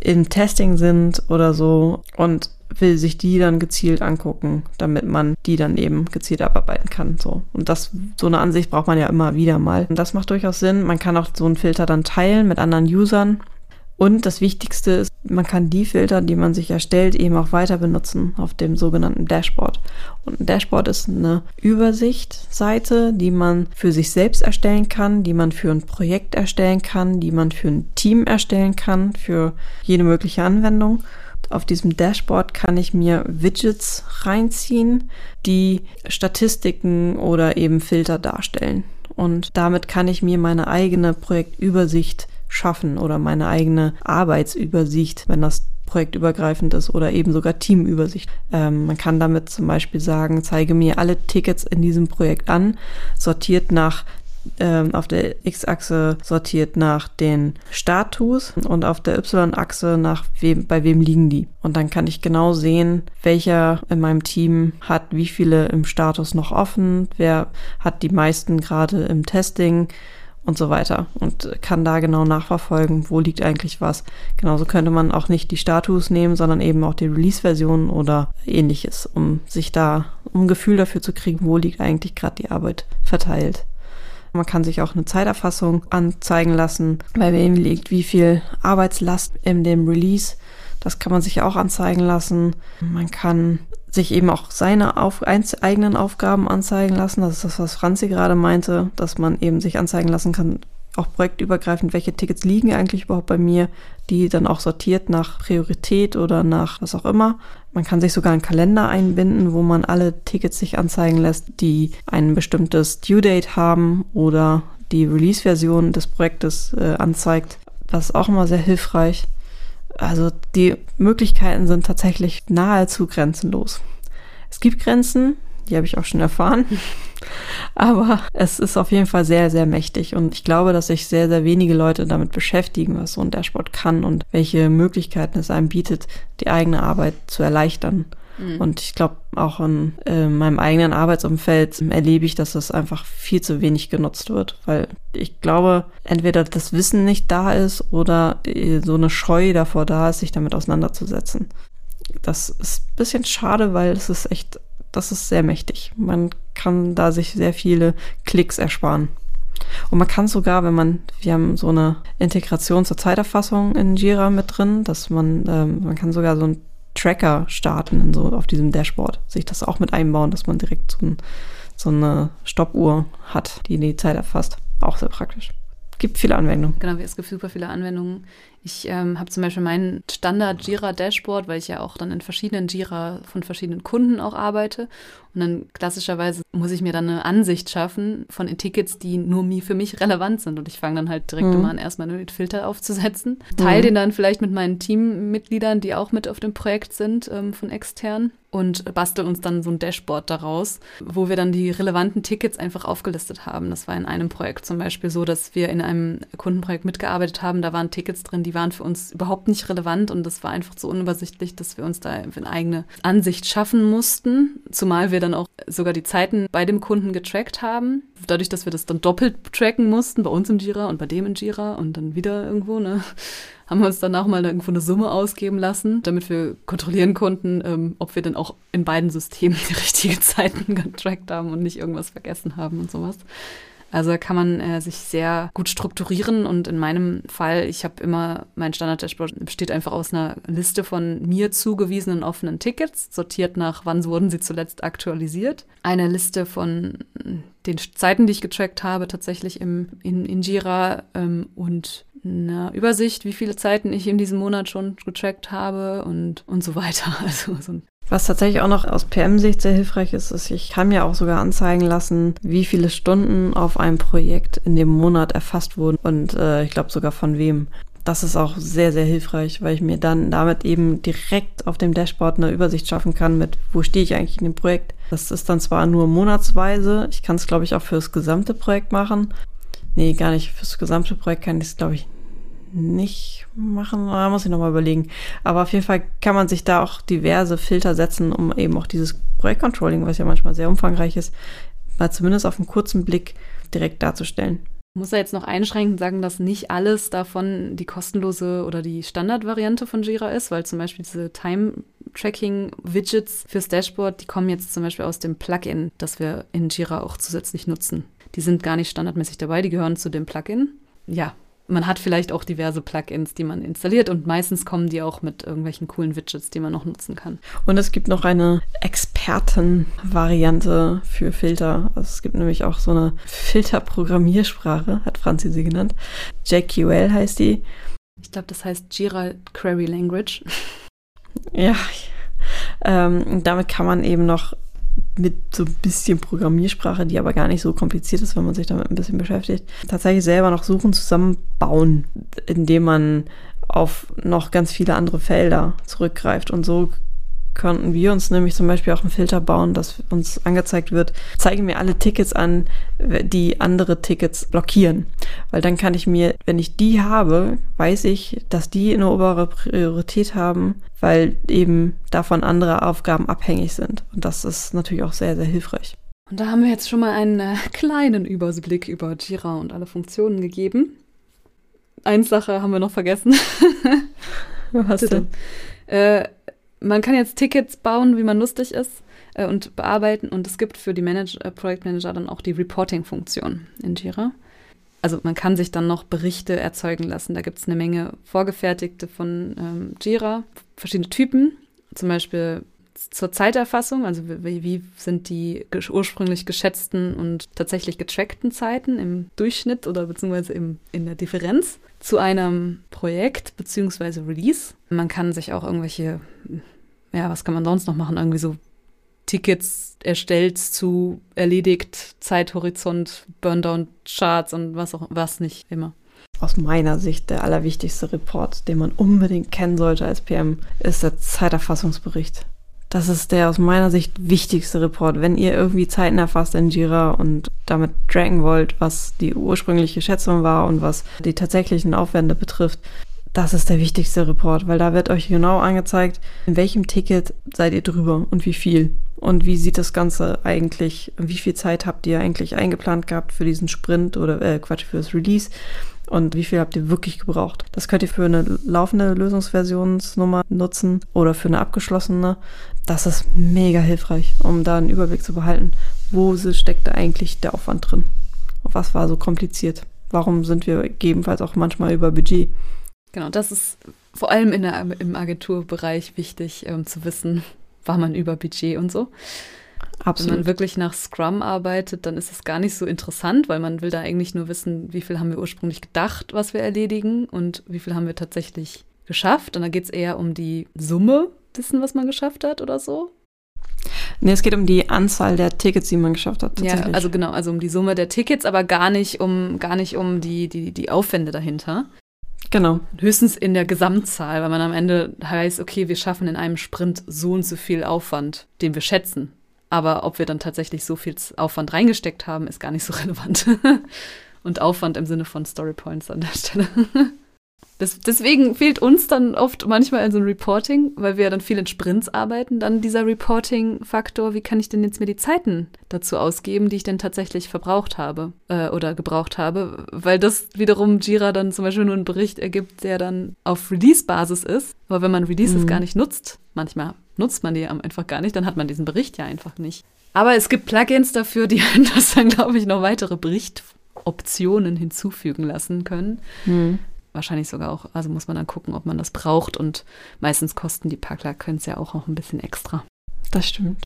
in Testing sind oder so und will sich die dann gezielt angucken, damit man die dann eben gezielt abarbeiten kann. So. Und das, so eine Ansicht braucht man ja immer wieder mal. Und das macht durchaus Sinn. Man kann auch so einen Filter dann teilen mit anderen Usern. Und das Wichtigste ist, man kann die Filter, die man sich erstellt, eben auch weiter benutzen auf dem sogenannten Dashboard. Und ein Dashboard ist eine Übersichtsseite, die man für sich selbst erstellen kann, die man für ein Projekt erstellen kann, die man für ein Team erstellen kann, für jede mögliche Anwendung. Auf diesem Dashboard kann ich mir Widgets reinziehen, die Statistiken oder eben Filter darstellen. Und damit kann ich mir meine eigene Projektübersicht schaffen oder meine eigene Arbeitsübersicht, wenn das projektübergreifend ist oder eben sogar Teamübersicht. Ähm, man kann damit zum Beispiel sagen, zeige mir alle Tickets in diesem Projekt an, sortiert nach ähm, auf der X-Achse sortiert nach den Status und auf der Y-Achse nach wem, bei wem liegen die. Und dann kann ich genau sehen, welcher in meinem Team hat wie viele im Status noch offen, wer hat die meisten gerade im Testing, und so weiter und kann da genau nachverfolgen, wo liegt eigentlich was. Genauso könnte man auch nicht die Status nehmen, sondern eben auch die Release-Version oder ähnliches, um sich da, um ein Gefühl dafür zu kriegen, wo liegt eigentlich gerade die Arbeit verteilt. Man kann sich auch eine Zeiterfassung anzeigen lassen, bei wem liegt wie viel Arbeitslast in dem Release. Das kann man sich auch anzeigen lassen. Man kann sich eben auch seine auf, eigenen Aufgaben anzeigen lassen. Das ist das, was Franzi gerade meinte, dass man eben sich anzeigen lassen kann, auch projektübergreifend, welche Tickets liegen eigentlich überhaupt bei mir, die dann auch sortiert nach Priorität oder nach was auch immer. Man kann sich sogar einen Kalender einbinden, wo man alle Tickets sich anzeigen lässt, die ein bestimmtes Due Date haben oder die Release-Version des Projektes äh, anzeigt. Das ist auch immer sehr hilfreich. Also die Möglichkeiten sind tatsächlich nahezu grenzenlos. Es gibt Grenzen, die habe ich auch schon erfahren. Aber es ist auf jeden Fall sehr, sehr mächtig. Und ich glaube, dass sich sehr, sehr wenige Leute damit beschäftigen, was so ein Dashboard kann und welche Möglichkeiten es einem bietet, die eigene Arbeit zu erleichtern. Mhm. Und ich glaube, auch in äh, meinem eigenen Arbeitsumfeld erlebe ich, dass das einfach viel zu wenig genutzt wird, weil ich glaube, entweder das Wissen nicht da ist oder äh, so eine Scheu davor da ist, sich damit auseinanderzusetzen. Das ist ein bisschen schade, weil es ist echt, das ist sehr mächtig. Man kann da sich sehr viele Klicks ersparen. Und man kann sogar, wenn man, wir haben so eine Integration zur Zeiterfassung in Jira mit drin, dass man, ähm, man kann sogar so einen Tracker starten so auf diesem Dashboard, sich das auch mit einbauen, dass man direkt so, ein, so eine Stoppuhr hat, die die Zeit erfasst. Auch sehr praktisch gibt viele Anwendungen. Genau, es gibt super viele Anwendungen. Ich ähm, habe zum Beispiel mein Standard Jira Dashboard, weil ich ja auch dann in verschiedenen Jira von verschiedenen Kunden auch arbeite. Und dann klassischerweise muss ich mir dann eine Ansicht schaffen von Tickets, die nur für mich relevant sind. Und ich fange dann halt direkt mhm. immer an, erstmal einen Filter aufzusetzen. Teile mhm. den dann vielleicht mit meinen Teammitgliedern, die auch mit auf dem Projekt sind, ähm, von extern und bastel uns dann so ein Dashboard daraus, wo wir dann die relevanten Tickets einfach aufgelistet haben. Das war in einem Projekt zum Beispiel so, dass wir in einem Kundenprojekt mitgearbeitet haben. Da waren Tickets drin, die die waren für uns überhaupt nicht relevant und das war einfach so unübersichtlich, dass wir uns da eine eigene Ansicht schaffen mussten. Zumal wir dann auch sogar die Zeiten bei dem Kunden getrackt haben. Dadurch, dass wir das dann doppelt tracken mussten, bei uns im Jira und bei dem in Jira und dann wieder irgendwo, ne? haben wir uns danach mal irgendwo eine Summe ausgeben lassen, damit wir kontrollieren konnten, ähm, ob wir dann auch in beiden Systemen die richtigen Zeiten getrackt haben und nicht irgendwas vergessen haben und sowas. Also kann man äh, sich sehr gut strukturieren und in meinem Fall, ich habe immer, mein Standard-Dashboard besteht einfach aus einer Liste von mir zugewiesenen offenen Tickets, sortiert nach, wann wurden sie zuletzt aktualisiert. Eine Liste von den Zeiten, die ich getrackt habe, tatsächlich im, in, in Jira ähm, und eine Übersicht, wie viele Zeiten ich in diesem Monat schon getrackt habe und, und so weiter. Also so ein was tatsächlich auch noch aus PM-Sicht sehr hilfreich ist, ist, ich kann mir auch sogar anzeigen lassen, wie viele Stunden auf einem Projekt in dem Monat erfasst wurden und äh, ich glaube sogar von wem. Das ist auch sehr, sehr hilfreich, weil ich mir dann damit eben direkt auf dem Dashboard eine Übersicht schaffen kann mit, wo stehe ich eigentlich in dem Projekt. Das ist dann zwar nur monatsweise, ich kann es, glaube ich, auch für das gesamte Projekt machen. Nee, gar nicht. Fürs gesamte Projekt kann ich es, glaube ich, nicht machen, da muss ich nochmal überlegen. Aber auf jeden Fall kann man sich da auch diverse Filter setzen, um eben auch dieses Projektcontrolling, was ja manchmal sehr umfangreich ist, mal zumindest auf einen kurzen Blick direkt darzustellen. Ich muss da jetzt noch einschränkend sagen, dass nicht alles davon die kostenlose oder die Standardvariante von Jira ist, weil zum Beispiel diese Time-Tracking-Widgets fürs Dashboard, die kommen jetzt zum Beispiel aus dem Plugin, das wir in Jira auch zusätzlich nutzen. Die sind gar nicht standardmäßig dabei, die gehören zu dem Plugin. Ja, man hat vielleicht auch diverse Plugins, die man installiert und meistens kommen die auch mit irgendwelchen coolen Widgets, die man noch nutzen kann. Und es gibt noch eine Expertenvariante für Filter. Also es gibt nämlich auch so eine Filterprogrammiersprache, hat Franzi sie genannt. JQL heißt die. Ich glaube, das heißt Jira Query Language. Ja, ähm, damit kann man eben noch mit so ein bisschen Programmiersprache, die aber gar nicht so kompliziert ist, wenn man sich damit ein bisschen beschäftigt, tatsächlich selber noch Suchen zusammenbauen, indem man auf noch ganz viele andere Felder zurückgreift. Und so könnten wir uns nämlich zum Beispiel auch einen Filter bauen, dass uns angezeigt wird, zeige mir alle Tickets an, die andere Tickets blockieren. Weil dann kann ich mir, wenn ich die habe, weiß ich, dass die eine obere Priorität haben, weil eben davon andere Aufgaben abhängig sind. Und das ist natürlich auch sehr, sehr hilfreich. Und da haben wir jetzt schon mal einen äh, kleinen Überblick über Jira und alle Funktionen gegeben. Eine Sache haben wir noch vergessen. Was denn? Äh, man kann jetzt Tickets bauen, wie man lustig ist äh, und bearbeiten. Und es gibt für die Manager, äh, Projektmanager dann auch die Reporting-Funktion in Jira. Also man kann sich dann noch Berichte erzeugen lassen. Da gibt es eine Menge vorgefertigte von ähm, Jira, verschiedene Typen. Zum Beispiel zur Zeiterfassung, also wie, wie, sind die ursprünglich geschätzten und tatsächlich getrackten Zeiten im Durchschnitt oder beziehungsweise im, in der Differenz zu einem Projekt beziehungsweise Release. Man kann sich auch irgendwelche, ja, was kann man sonst noch machen? Irgendwie so Tickets erstellt zu erledigt, Zeithorizont, Burndown-Charts und was auch was nicht immer. Aus meiner Sicht der allerwichtigste Report, den man unbedingt kennen sollte als PM, ist der Zeiterfassungsbericht. Das ist der aus meiner Sicht wichtigste Report. Wenn ihr irgendwie Zeiten erfasst in Jira und damit tracken wollt, was die ursprüngliche Schätzung war und was die tatsächlichen Aufwände betrifft, das ist der wichtigste Report, weil da wird euch genau angezeigt, in welchem Ticket seid ihr drüber und wie viel. Und wie sieht das Ganze eigentlich, wie viel Zeit habt ihr eigentlich eingeplant gehabt für diesen Sprint oder äh, Quatsch, für das Release? Und wie viel habt ihr wirklich gebraucht. Das könnt ihr für eine laufende Lösungsversionsnummer nutzen oder für eine abgeschlossene. Das ist mega hilfreich, um da einen Überblick zu behalten, wo steckt da eigentlich der Aufwand drin. was war so kompliziert? Warum sind wir gegebenenfalls auch manchmal über Budget? Genau, das ist vor allem der, im Agenturbereich wichtig ähm, zu wissen, war man über Budget und so. Absolut. Wenn man wirklich nach Scrum arbeitet, dann ist es gar nicht so interessant, weil man will da eigentlich nur wissen, wie viel haben wir ursprünglich gedacht, was wir erledigen und wie viel haben wir tatsächlich geschafft. Und da geht es eher um die Summe dessen, was man geschafft hat oder so. Nee, es geht um die Anzahl der Tickets, die man geschafft hat. Ja, also genau, also um die Summe der Tickets, aber gar nicht um, gar nicht um die, die, die Aufwände dahinter. Genau. Höchstens in der Gesamtzahl, weil man am Ende heißt, okay, wir schaffen in einem Sprint so und so viel Aufwand, den wir schätzen. Aber ob wir dann tatsächlich so viel Aufwand reingesteckt haben, ist gar nicht so relevant. und Aufwand im Sinne von Story Points an der Stelle. Das, deswegen fehlt uns dann oft manchmal in so ein Reporting, weil wir ja dann viel in Sprints arbeiten, dann dieser Reporting-Faktor, wie kann ich denn jetzt mir die Zeiten dazu ausgeben, die ich denn tatsächlich verbraucht habe äh, oder gebraucht habe, weil das wiederum Jira dann zum Beispiel nur einen Bericht ergibt, der dann auf Release-Basis ist, aber wenn man Releases mhm. gar nicht nutzt, manchmal nutzt man die einfach gar nicht, dann hat man diesen Bericht ja einfach nicht. Aber es gibt Plugins dafür, die das dann, glaube ich, noch weitere Berichtoptionen hinzufügen lassen können. Mhm wahrscheinlich sogar auch, also muss man dann gucken, ob man das braucht und meistens kosten die Packler können es ja auch noch ein bisschen extra. Das stimmt.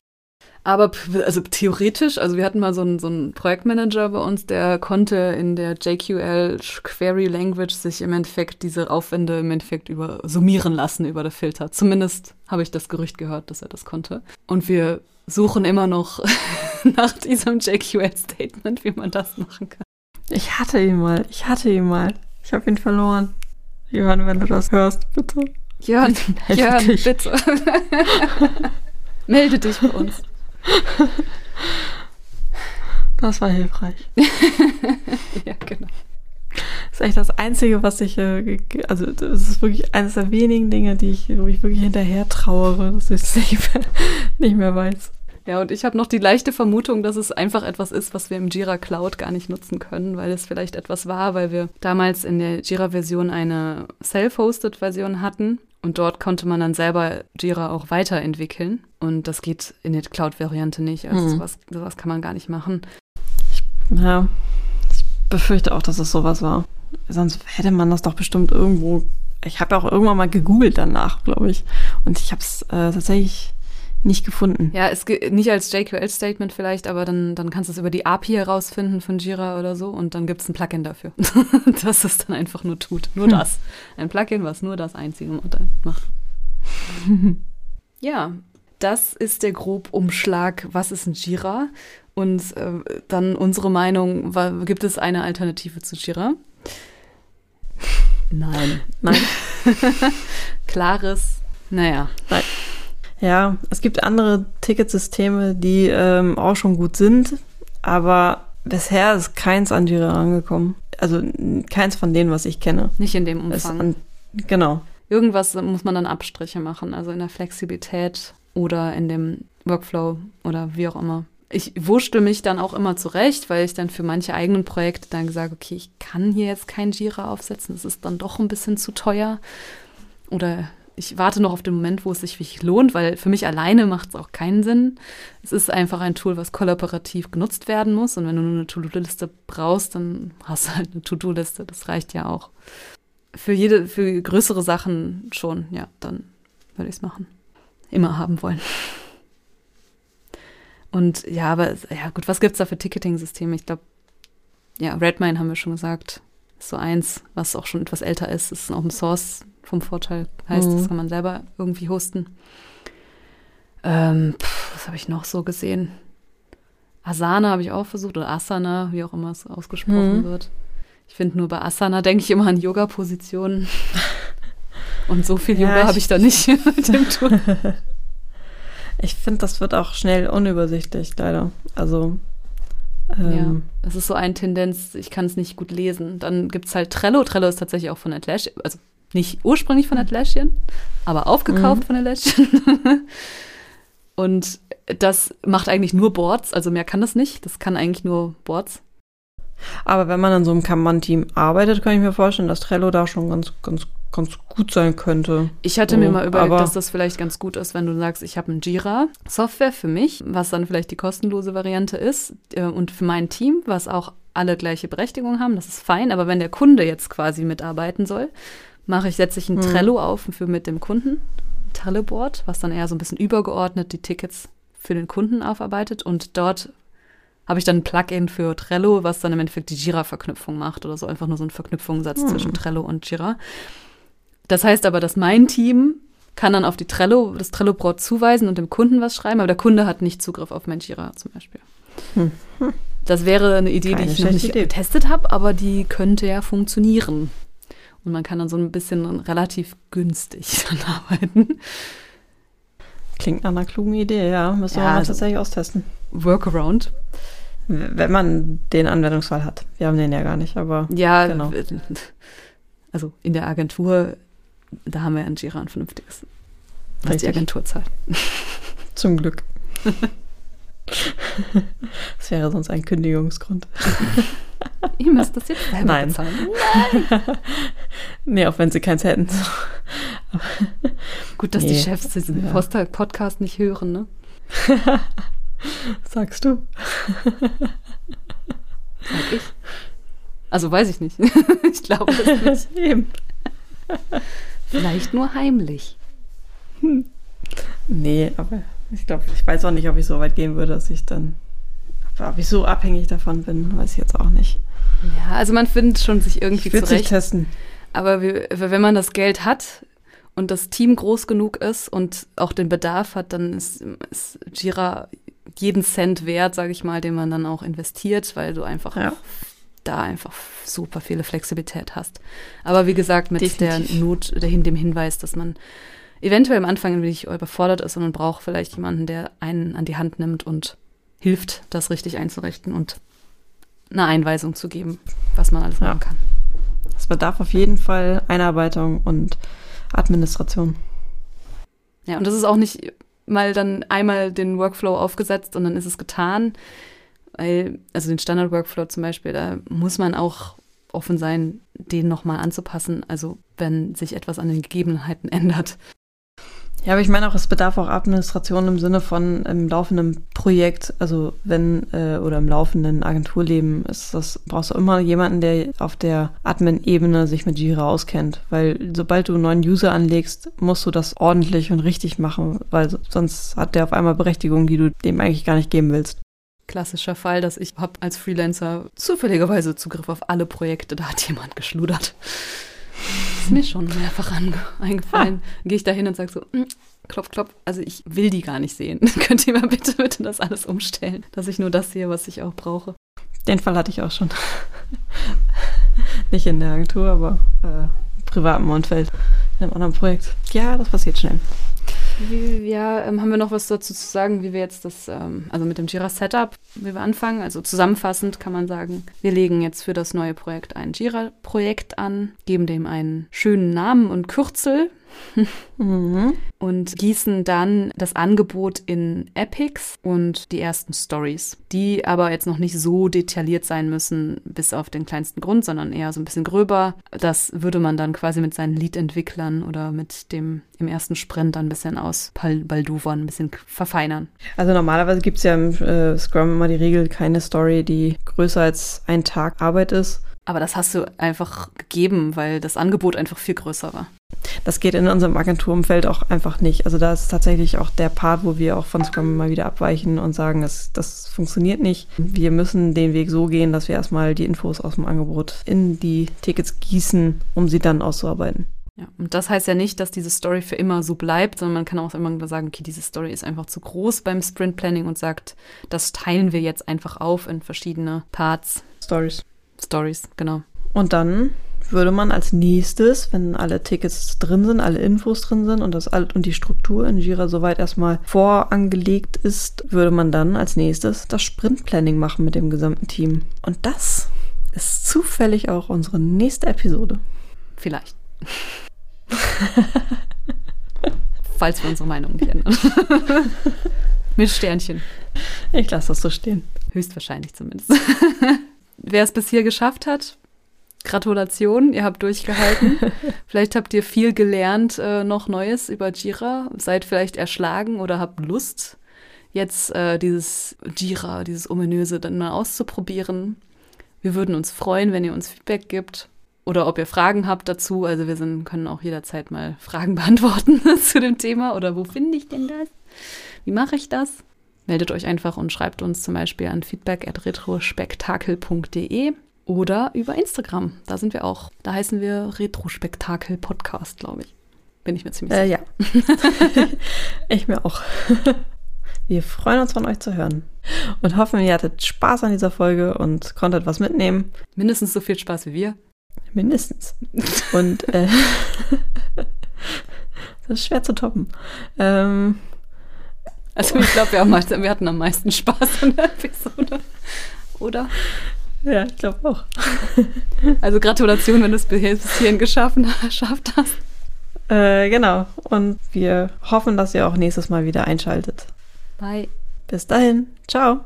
Aber also theoretisch, also wir hatten mal so einen, so einen Projektmanager bei uns, der konnte in der JQL Query Language sich im Endeffekt diese Aufwände im Endeffekt über summieren lassen über der Filter. Zumindest habe ich das Gerücht gehört, dass er das konnte. Und wir suchen immer noch nach diesem JQL Statement, wie man das machen kann. Ich hatte ihn mal, ich hatte ihn mal. Ich habe ihn verloren. Jörn, wenn du das hörst, bitte. Jörn, Jörn, bitte. Melde dich bei uns. Das war hilfreich. ja, genau. Das ist echt das Einzige, was ich, äh, also das ist wirklich eines der wenigen Dinge, die ich, wo ich wirklich hinterher trauere, dass ich es nicht mehr, nicht mehr weiß. Ja, und ich habe noch die leichte Vermutung, dass es einfach etwas ist, was wir im Jira Cloud gar nicht nutzen können, weil es vielleicht etwas war, weil wir damals in der Jira-Version eine Self-Hosted-Version hatten und dort konnte man dann selber Jira auch weiterentwickeln. Und das geht in der Cloud-Variante nicht. Also mhm. sowas, sowas kann man gar nicht machen. Ich, ja, ich befürchte auch, dass es sowas war. Sonst hätte man das doch bestimmt irgendwo. Ich habe auch irgendwann mal gegoogelt danach, glaube ich. Und ich habe es äh, tatsächlich nicht gefunden. Ja, es nicht als JQL-Statement vielleicht, aber dann, dann kannst du es über die API herausfinden von Jira oder so und dann gibt es ein Plugin dafür, das es dann einfach nur tut. Nur hm. das. Ein Plugin, was nur das einzige Modell macht. ja, das ist der Grobumschlag, was ist ein Jira? Und äh, dann unsere Meinung, gibt es eine Alternative zu Jira? Nein. Nein. Klares, naja. Nein. Ja, es gibt andere Ticketsysteme, die ähm, auch schon gut sind, aber bisher ist keins an Jira rangekommen. Also keins von denen, was ich kenne. Nicht in dem Umfang. An, genau. Irgendwas muss man dann Abstriche machen, also in der Flexibilität oder in dem Workflow oder wie auch immer. Ich wurschtel mich dann auch immer zurecht, weil ich dann für manche eigenen Projekte dann gesagt, okay, ich kann hier jetzt kein Jira aufsetzen, das ist dann doch ein bisschen zu teuer. Oder ich warte noch auf den Moment, wo es sich wirklich lohnt, weil für mich alleine macht es auch keinen Sinn. Es ist einfach ein Tool, was kollaborativ genutzt werden muss. Und wenn du nur eine To-Do-Liste brauchst, dann hast du halt eine To-Do-Liste. Das reicht ja auch. Für jede, für größere Sachen schon, ja, dann würde ich es machen. Immer haben wollen. Und ja, aber ja gut, was gibt es da für Ticketing-Systeme? Ich glaube, ja, Redmine haben wir schon gesagt. Ist so eins, was auch schon etwas älter ist. Ist ein Open Source vom Vorteil. Heißt, mhm. das kann man selber irgendwie hosten. Ähm, pff, was habe ich noch so gesehen? Asana habe ich auch versucht, oder Asana, wie auch immer es ausgesprochen mhm. wird. Ich finde nur bei Asana denke ich immer an Yoga-Positionen. Und so viel ja, Yoga habe ich da nicht mit dem Tool. Ich finde, das wird auch schnell unübersichtlich, leider. Also. Ähm, ja, es ist so eine Tendenz, ich kann es nicht gut lesen. Dann gibt es halt Trello. Trello ist tatsächlich auch von Atlassian, also nicht ursprünglich von Atlassian, aber aufgekauft mhm. von Atlassian. Und das macht eigentlich nur Boards, also mehr kann das nicht. Das kann eigentlich nur Boards. Aber wenn man in so einem Kanban-Team arbeitet, kann ich mir vorstellen, dass Trello da schon ganz, ganz, ganz gut sein könnte. Ich hatte so, mir mal überlegt, dass das vielleicht ganz gut ist, wenn du sagst, ich habe ein Jira-Software für mich, was dann vielleicht die kostenlose Variante ist, äh, und für mein Team, was auch alle gleiche Berechtigung haben, das ist fein. Aber wenn der Kunde jetzt quasi mitarbeiten soll, mache ich, setze ich ein Mhm. Trello auf für mit dem Kunden, Trello-Board, was dann eher so ein bisschen übergeordnet die Tickets für den Kunden aufarbeitet. Und dort habe ich dann ein Plugin für Trello, was dann im Endeffekt die Jira-Verknüpfung macht oder so einfach nur so ein Verknüpfungssatz Hm. zwischen Trello und Jira. Das heißt aber, dass mein Team kann dann auf die Trello, das Trello-Board zuweisen und dem Kunden was schreiben, aber der Kunde hat nicht Zugriff auf mein Jira zum Beispiel. Hm. Das wäre eine Idee, Keine die ich noch nicht Idee. getestet habe, aber die könnte ja funktionieren. Und man kann dann so ein bisschen relativ günstig dann arbeiten. Klingt nach einer klugen Idee, ja. Müssen Ja, wir mal also- tatsächlich austesten. Workaround. Wenn man den Anwendungsfall hat. Wir haben den ja gar nicht, aber Ja, Genau. also in der Agentur, da haben wir ja ein Jira ein vernünftiges, was Richtig. die Agentur zahlt. zum Glück. Das wäre sonst ein Kündigungsgrund. Ihr müsst das jetzt selber Nein. bezahlen. Nee, auch wenn sie keins hätten. Gut, dass die Nee. Chefs diesen Ja. Podcast nicht hören, ne? Sagst du? Sag ich. Also weiß ich nicht. ich glaube es nicht. Eben. Vielleicht nur heimlich. Nee, aber ich glaube, ich weiß auch nicht, ob ich so weit gehen würde, dass ich dann, ob ich so abhängig davon bin, weiß ich jetzt auch nicht. Ja, also man findet schon sich irgendwie Ich zurecht. testen. Aber wir, wenn man das Geld hat und das Team groß genug ist und auch den Bedarf hat, dann ist, ist Jira jeden Cent wert, sage ich mal, den man dann auch investiert, weil du einfach Ja. Da einfach super viele Flexibilität hast. Aber wie gesagt, mit Definitiv. der Not, der, hin- dem Hinweis, dass man eventuell am Anfang wenig überfordert ist und man braucht vielleicht jemanden, der einen an die Hand nimmt und hilft, das richtig einzurichten und eine Einweisung zu geben, was man alles Ja. machen kann. Es bedarf auf jeden Fall Einarbeitung und Administration. Ja, und das ist auch nicht mal dann einmal den Workflow aufgesetzt und dann ist es getan. Weil, also den Standard-Workflow zum Beispiel, da muss man auch offen sein, den nochmal anzupassen. Also wenn sich etwas an den Gegebenheiten ändert. Ja, aber ich meine auch, es bedarf auch Administration im Sinne von im laufenden Projekt, also wenn äh, oder im laufenden Agenturleben ist das brauchst du immer jemanden, der auf der Admin-Ebene sich mit Jira auskennt, weil sobald du einen neuen User anlegst, musst du das ordentlich und richtig machen, weil so- sonst hat der auf einmal Berechtigungen, die du dem eigentlich gar nicht geben willst. Klassischer Fall, dass ich habe als Freelancer zufälligerweise Zugriff auf alle Projekte, da hat jemand geschludert. Ist mir schon mehrfach eingefallen. Gehe ich da hin und sage so, "Mm, klopf, klopf, also ich will die gar nicht sehen. Könnt ihr mal bitte, bitte das alles umstellen, dass ich nur das sehe, was ich auch brauche. Den Fall hatte ich auch schon. nicht in der Agentur, aber äh, im privaten Umfeld, in einem anderen Projekt. Ja, das passiert schnell. Wie, ja, ähm, haben wir noch was dazu zu sagen, wie wir jetzt das, ähm, also mit dem Jira Setup, wie wir anfangen? Also zusammenfassend kann man sagen, wir legen jetzt für das neue Projekt ein Jira-Projekt an, geben dem einen schönen Namen und Kürzel Mhm. und gießen dann das Angebot in Epics und die ersten Stories, die aber jetzt noch nicht so detailliert sein müssen, bis auf den kleinsten Grund, sondern eher so ein bisschen gröber. Das würde man dann quasi mit seinen Lead-Entwicklern oder mit dem im ersten Sprint dann ein bisschen aus Balduvern, ein bisschen verfeinern. Also normalerweise gibt es ja im äh, Scrum immer die Regel, keine Story, die größer als ein Tag Arbeit ist. Aber das hast du einfach gegeben, weil das Angebot einfach viel größer war. Das geht in unserem Agenturumfeld auch einfach nicht. Also da ist tatsächlich auch der Part, wo wir auch von Scrum mal wieder abweichen und sagen, das, das funktioniert nicht. Wir müssen den Weg so gehen, dass wir erstmal die Infos aus dem Angebot in die Tickets gießen, um sie dann auszuarbeiten. Ja, und das heißt ja nicht, dass diese Story für immer so bleibt, sondern man kann auch immer sagen, okay, diese Story ist einfach zu groß beim Sprint Planning und sagt, das teilen wir jetzt einfach auf in verschiedene Parts, Stories. Stories, genau. Und dann würde man als nächstes, wenn alle Tickets drin sind, alle Infos drin sind und das und die Struktur in Jira soweit erstmal vorangelegt ist, würde man dann als nächstes das Sprintplanning machen mit dem gesamten Team. Und das ist zufällig auch unsere nächste Episode. Vielleicht. Falls wir unsere Meinung nicht ändern. Mit Sternchen. Ich lasse das so stehen. Höchstwahrscheinlich zumindest. Wer es bis hier geschafft hat, Gratulation, ihr habt durchgehalten. vielleicht habt ihr viel gelernt, äh, noch Neues über Jira, seid vielleicht erschlagen oder habt Lust, jetzt äh, dieses Jira, dieses ominöse dann mal auszuprobieren. Wir würden uns freuen, wenn ihr uns Feedback gibt oder ob ihr Fragen habt dazu. Also wir sind, können auch jederzeit mal Fragen beantworten zu dem Thema oder wo finde ich denn das? Wie mache ich das? Meldet euch einfach und schreibt uns zum Beispiel an feedback.retrospektakel.de oder über Instagram. Da sind wir auch. Da heißen wir Retrospektakel Podcast, glaube ich. Bin ich mir ziemlich sicher. Äh, ja. ich mir auch. Wir freuen uns von euch zu hören und hoffen, ihr hattet Spaß an dieser Folge und konntet was mitnehmen. Mindestens so viel Spaß wie wir. Mindestens. Und äh, das ist schwer zu toppen. Ähm, also ich glaube, wir, wir, hatten am meisten Spaß in der Episode. Oder? Ja, ich glaube auch. Also Gratulation, wenn du es bis hierhin geschaffen, geschafft hast. Äh, genau. Und wir hoffen, dass ihr auch nächstes Mal wieder einschaltet. Bye. Bis dahin. Ciao.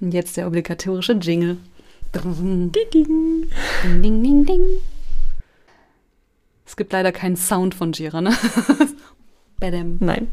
Und jetzt der obligatorische Jingle. Ding, ding. Ding, ding, ding, ding. Es gibt leider keinen Sound von Gira, ne? Nein.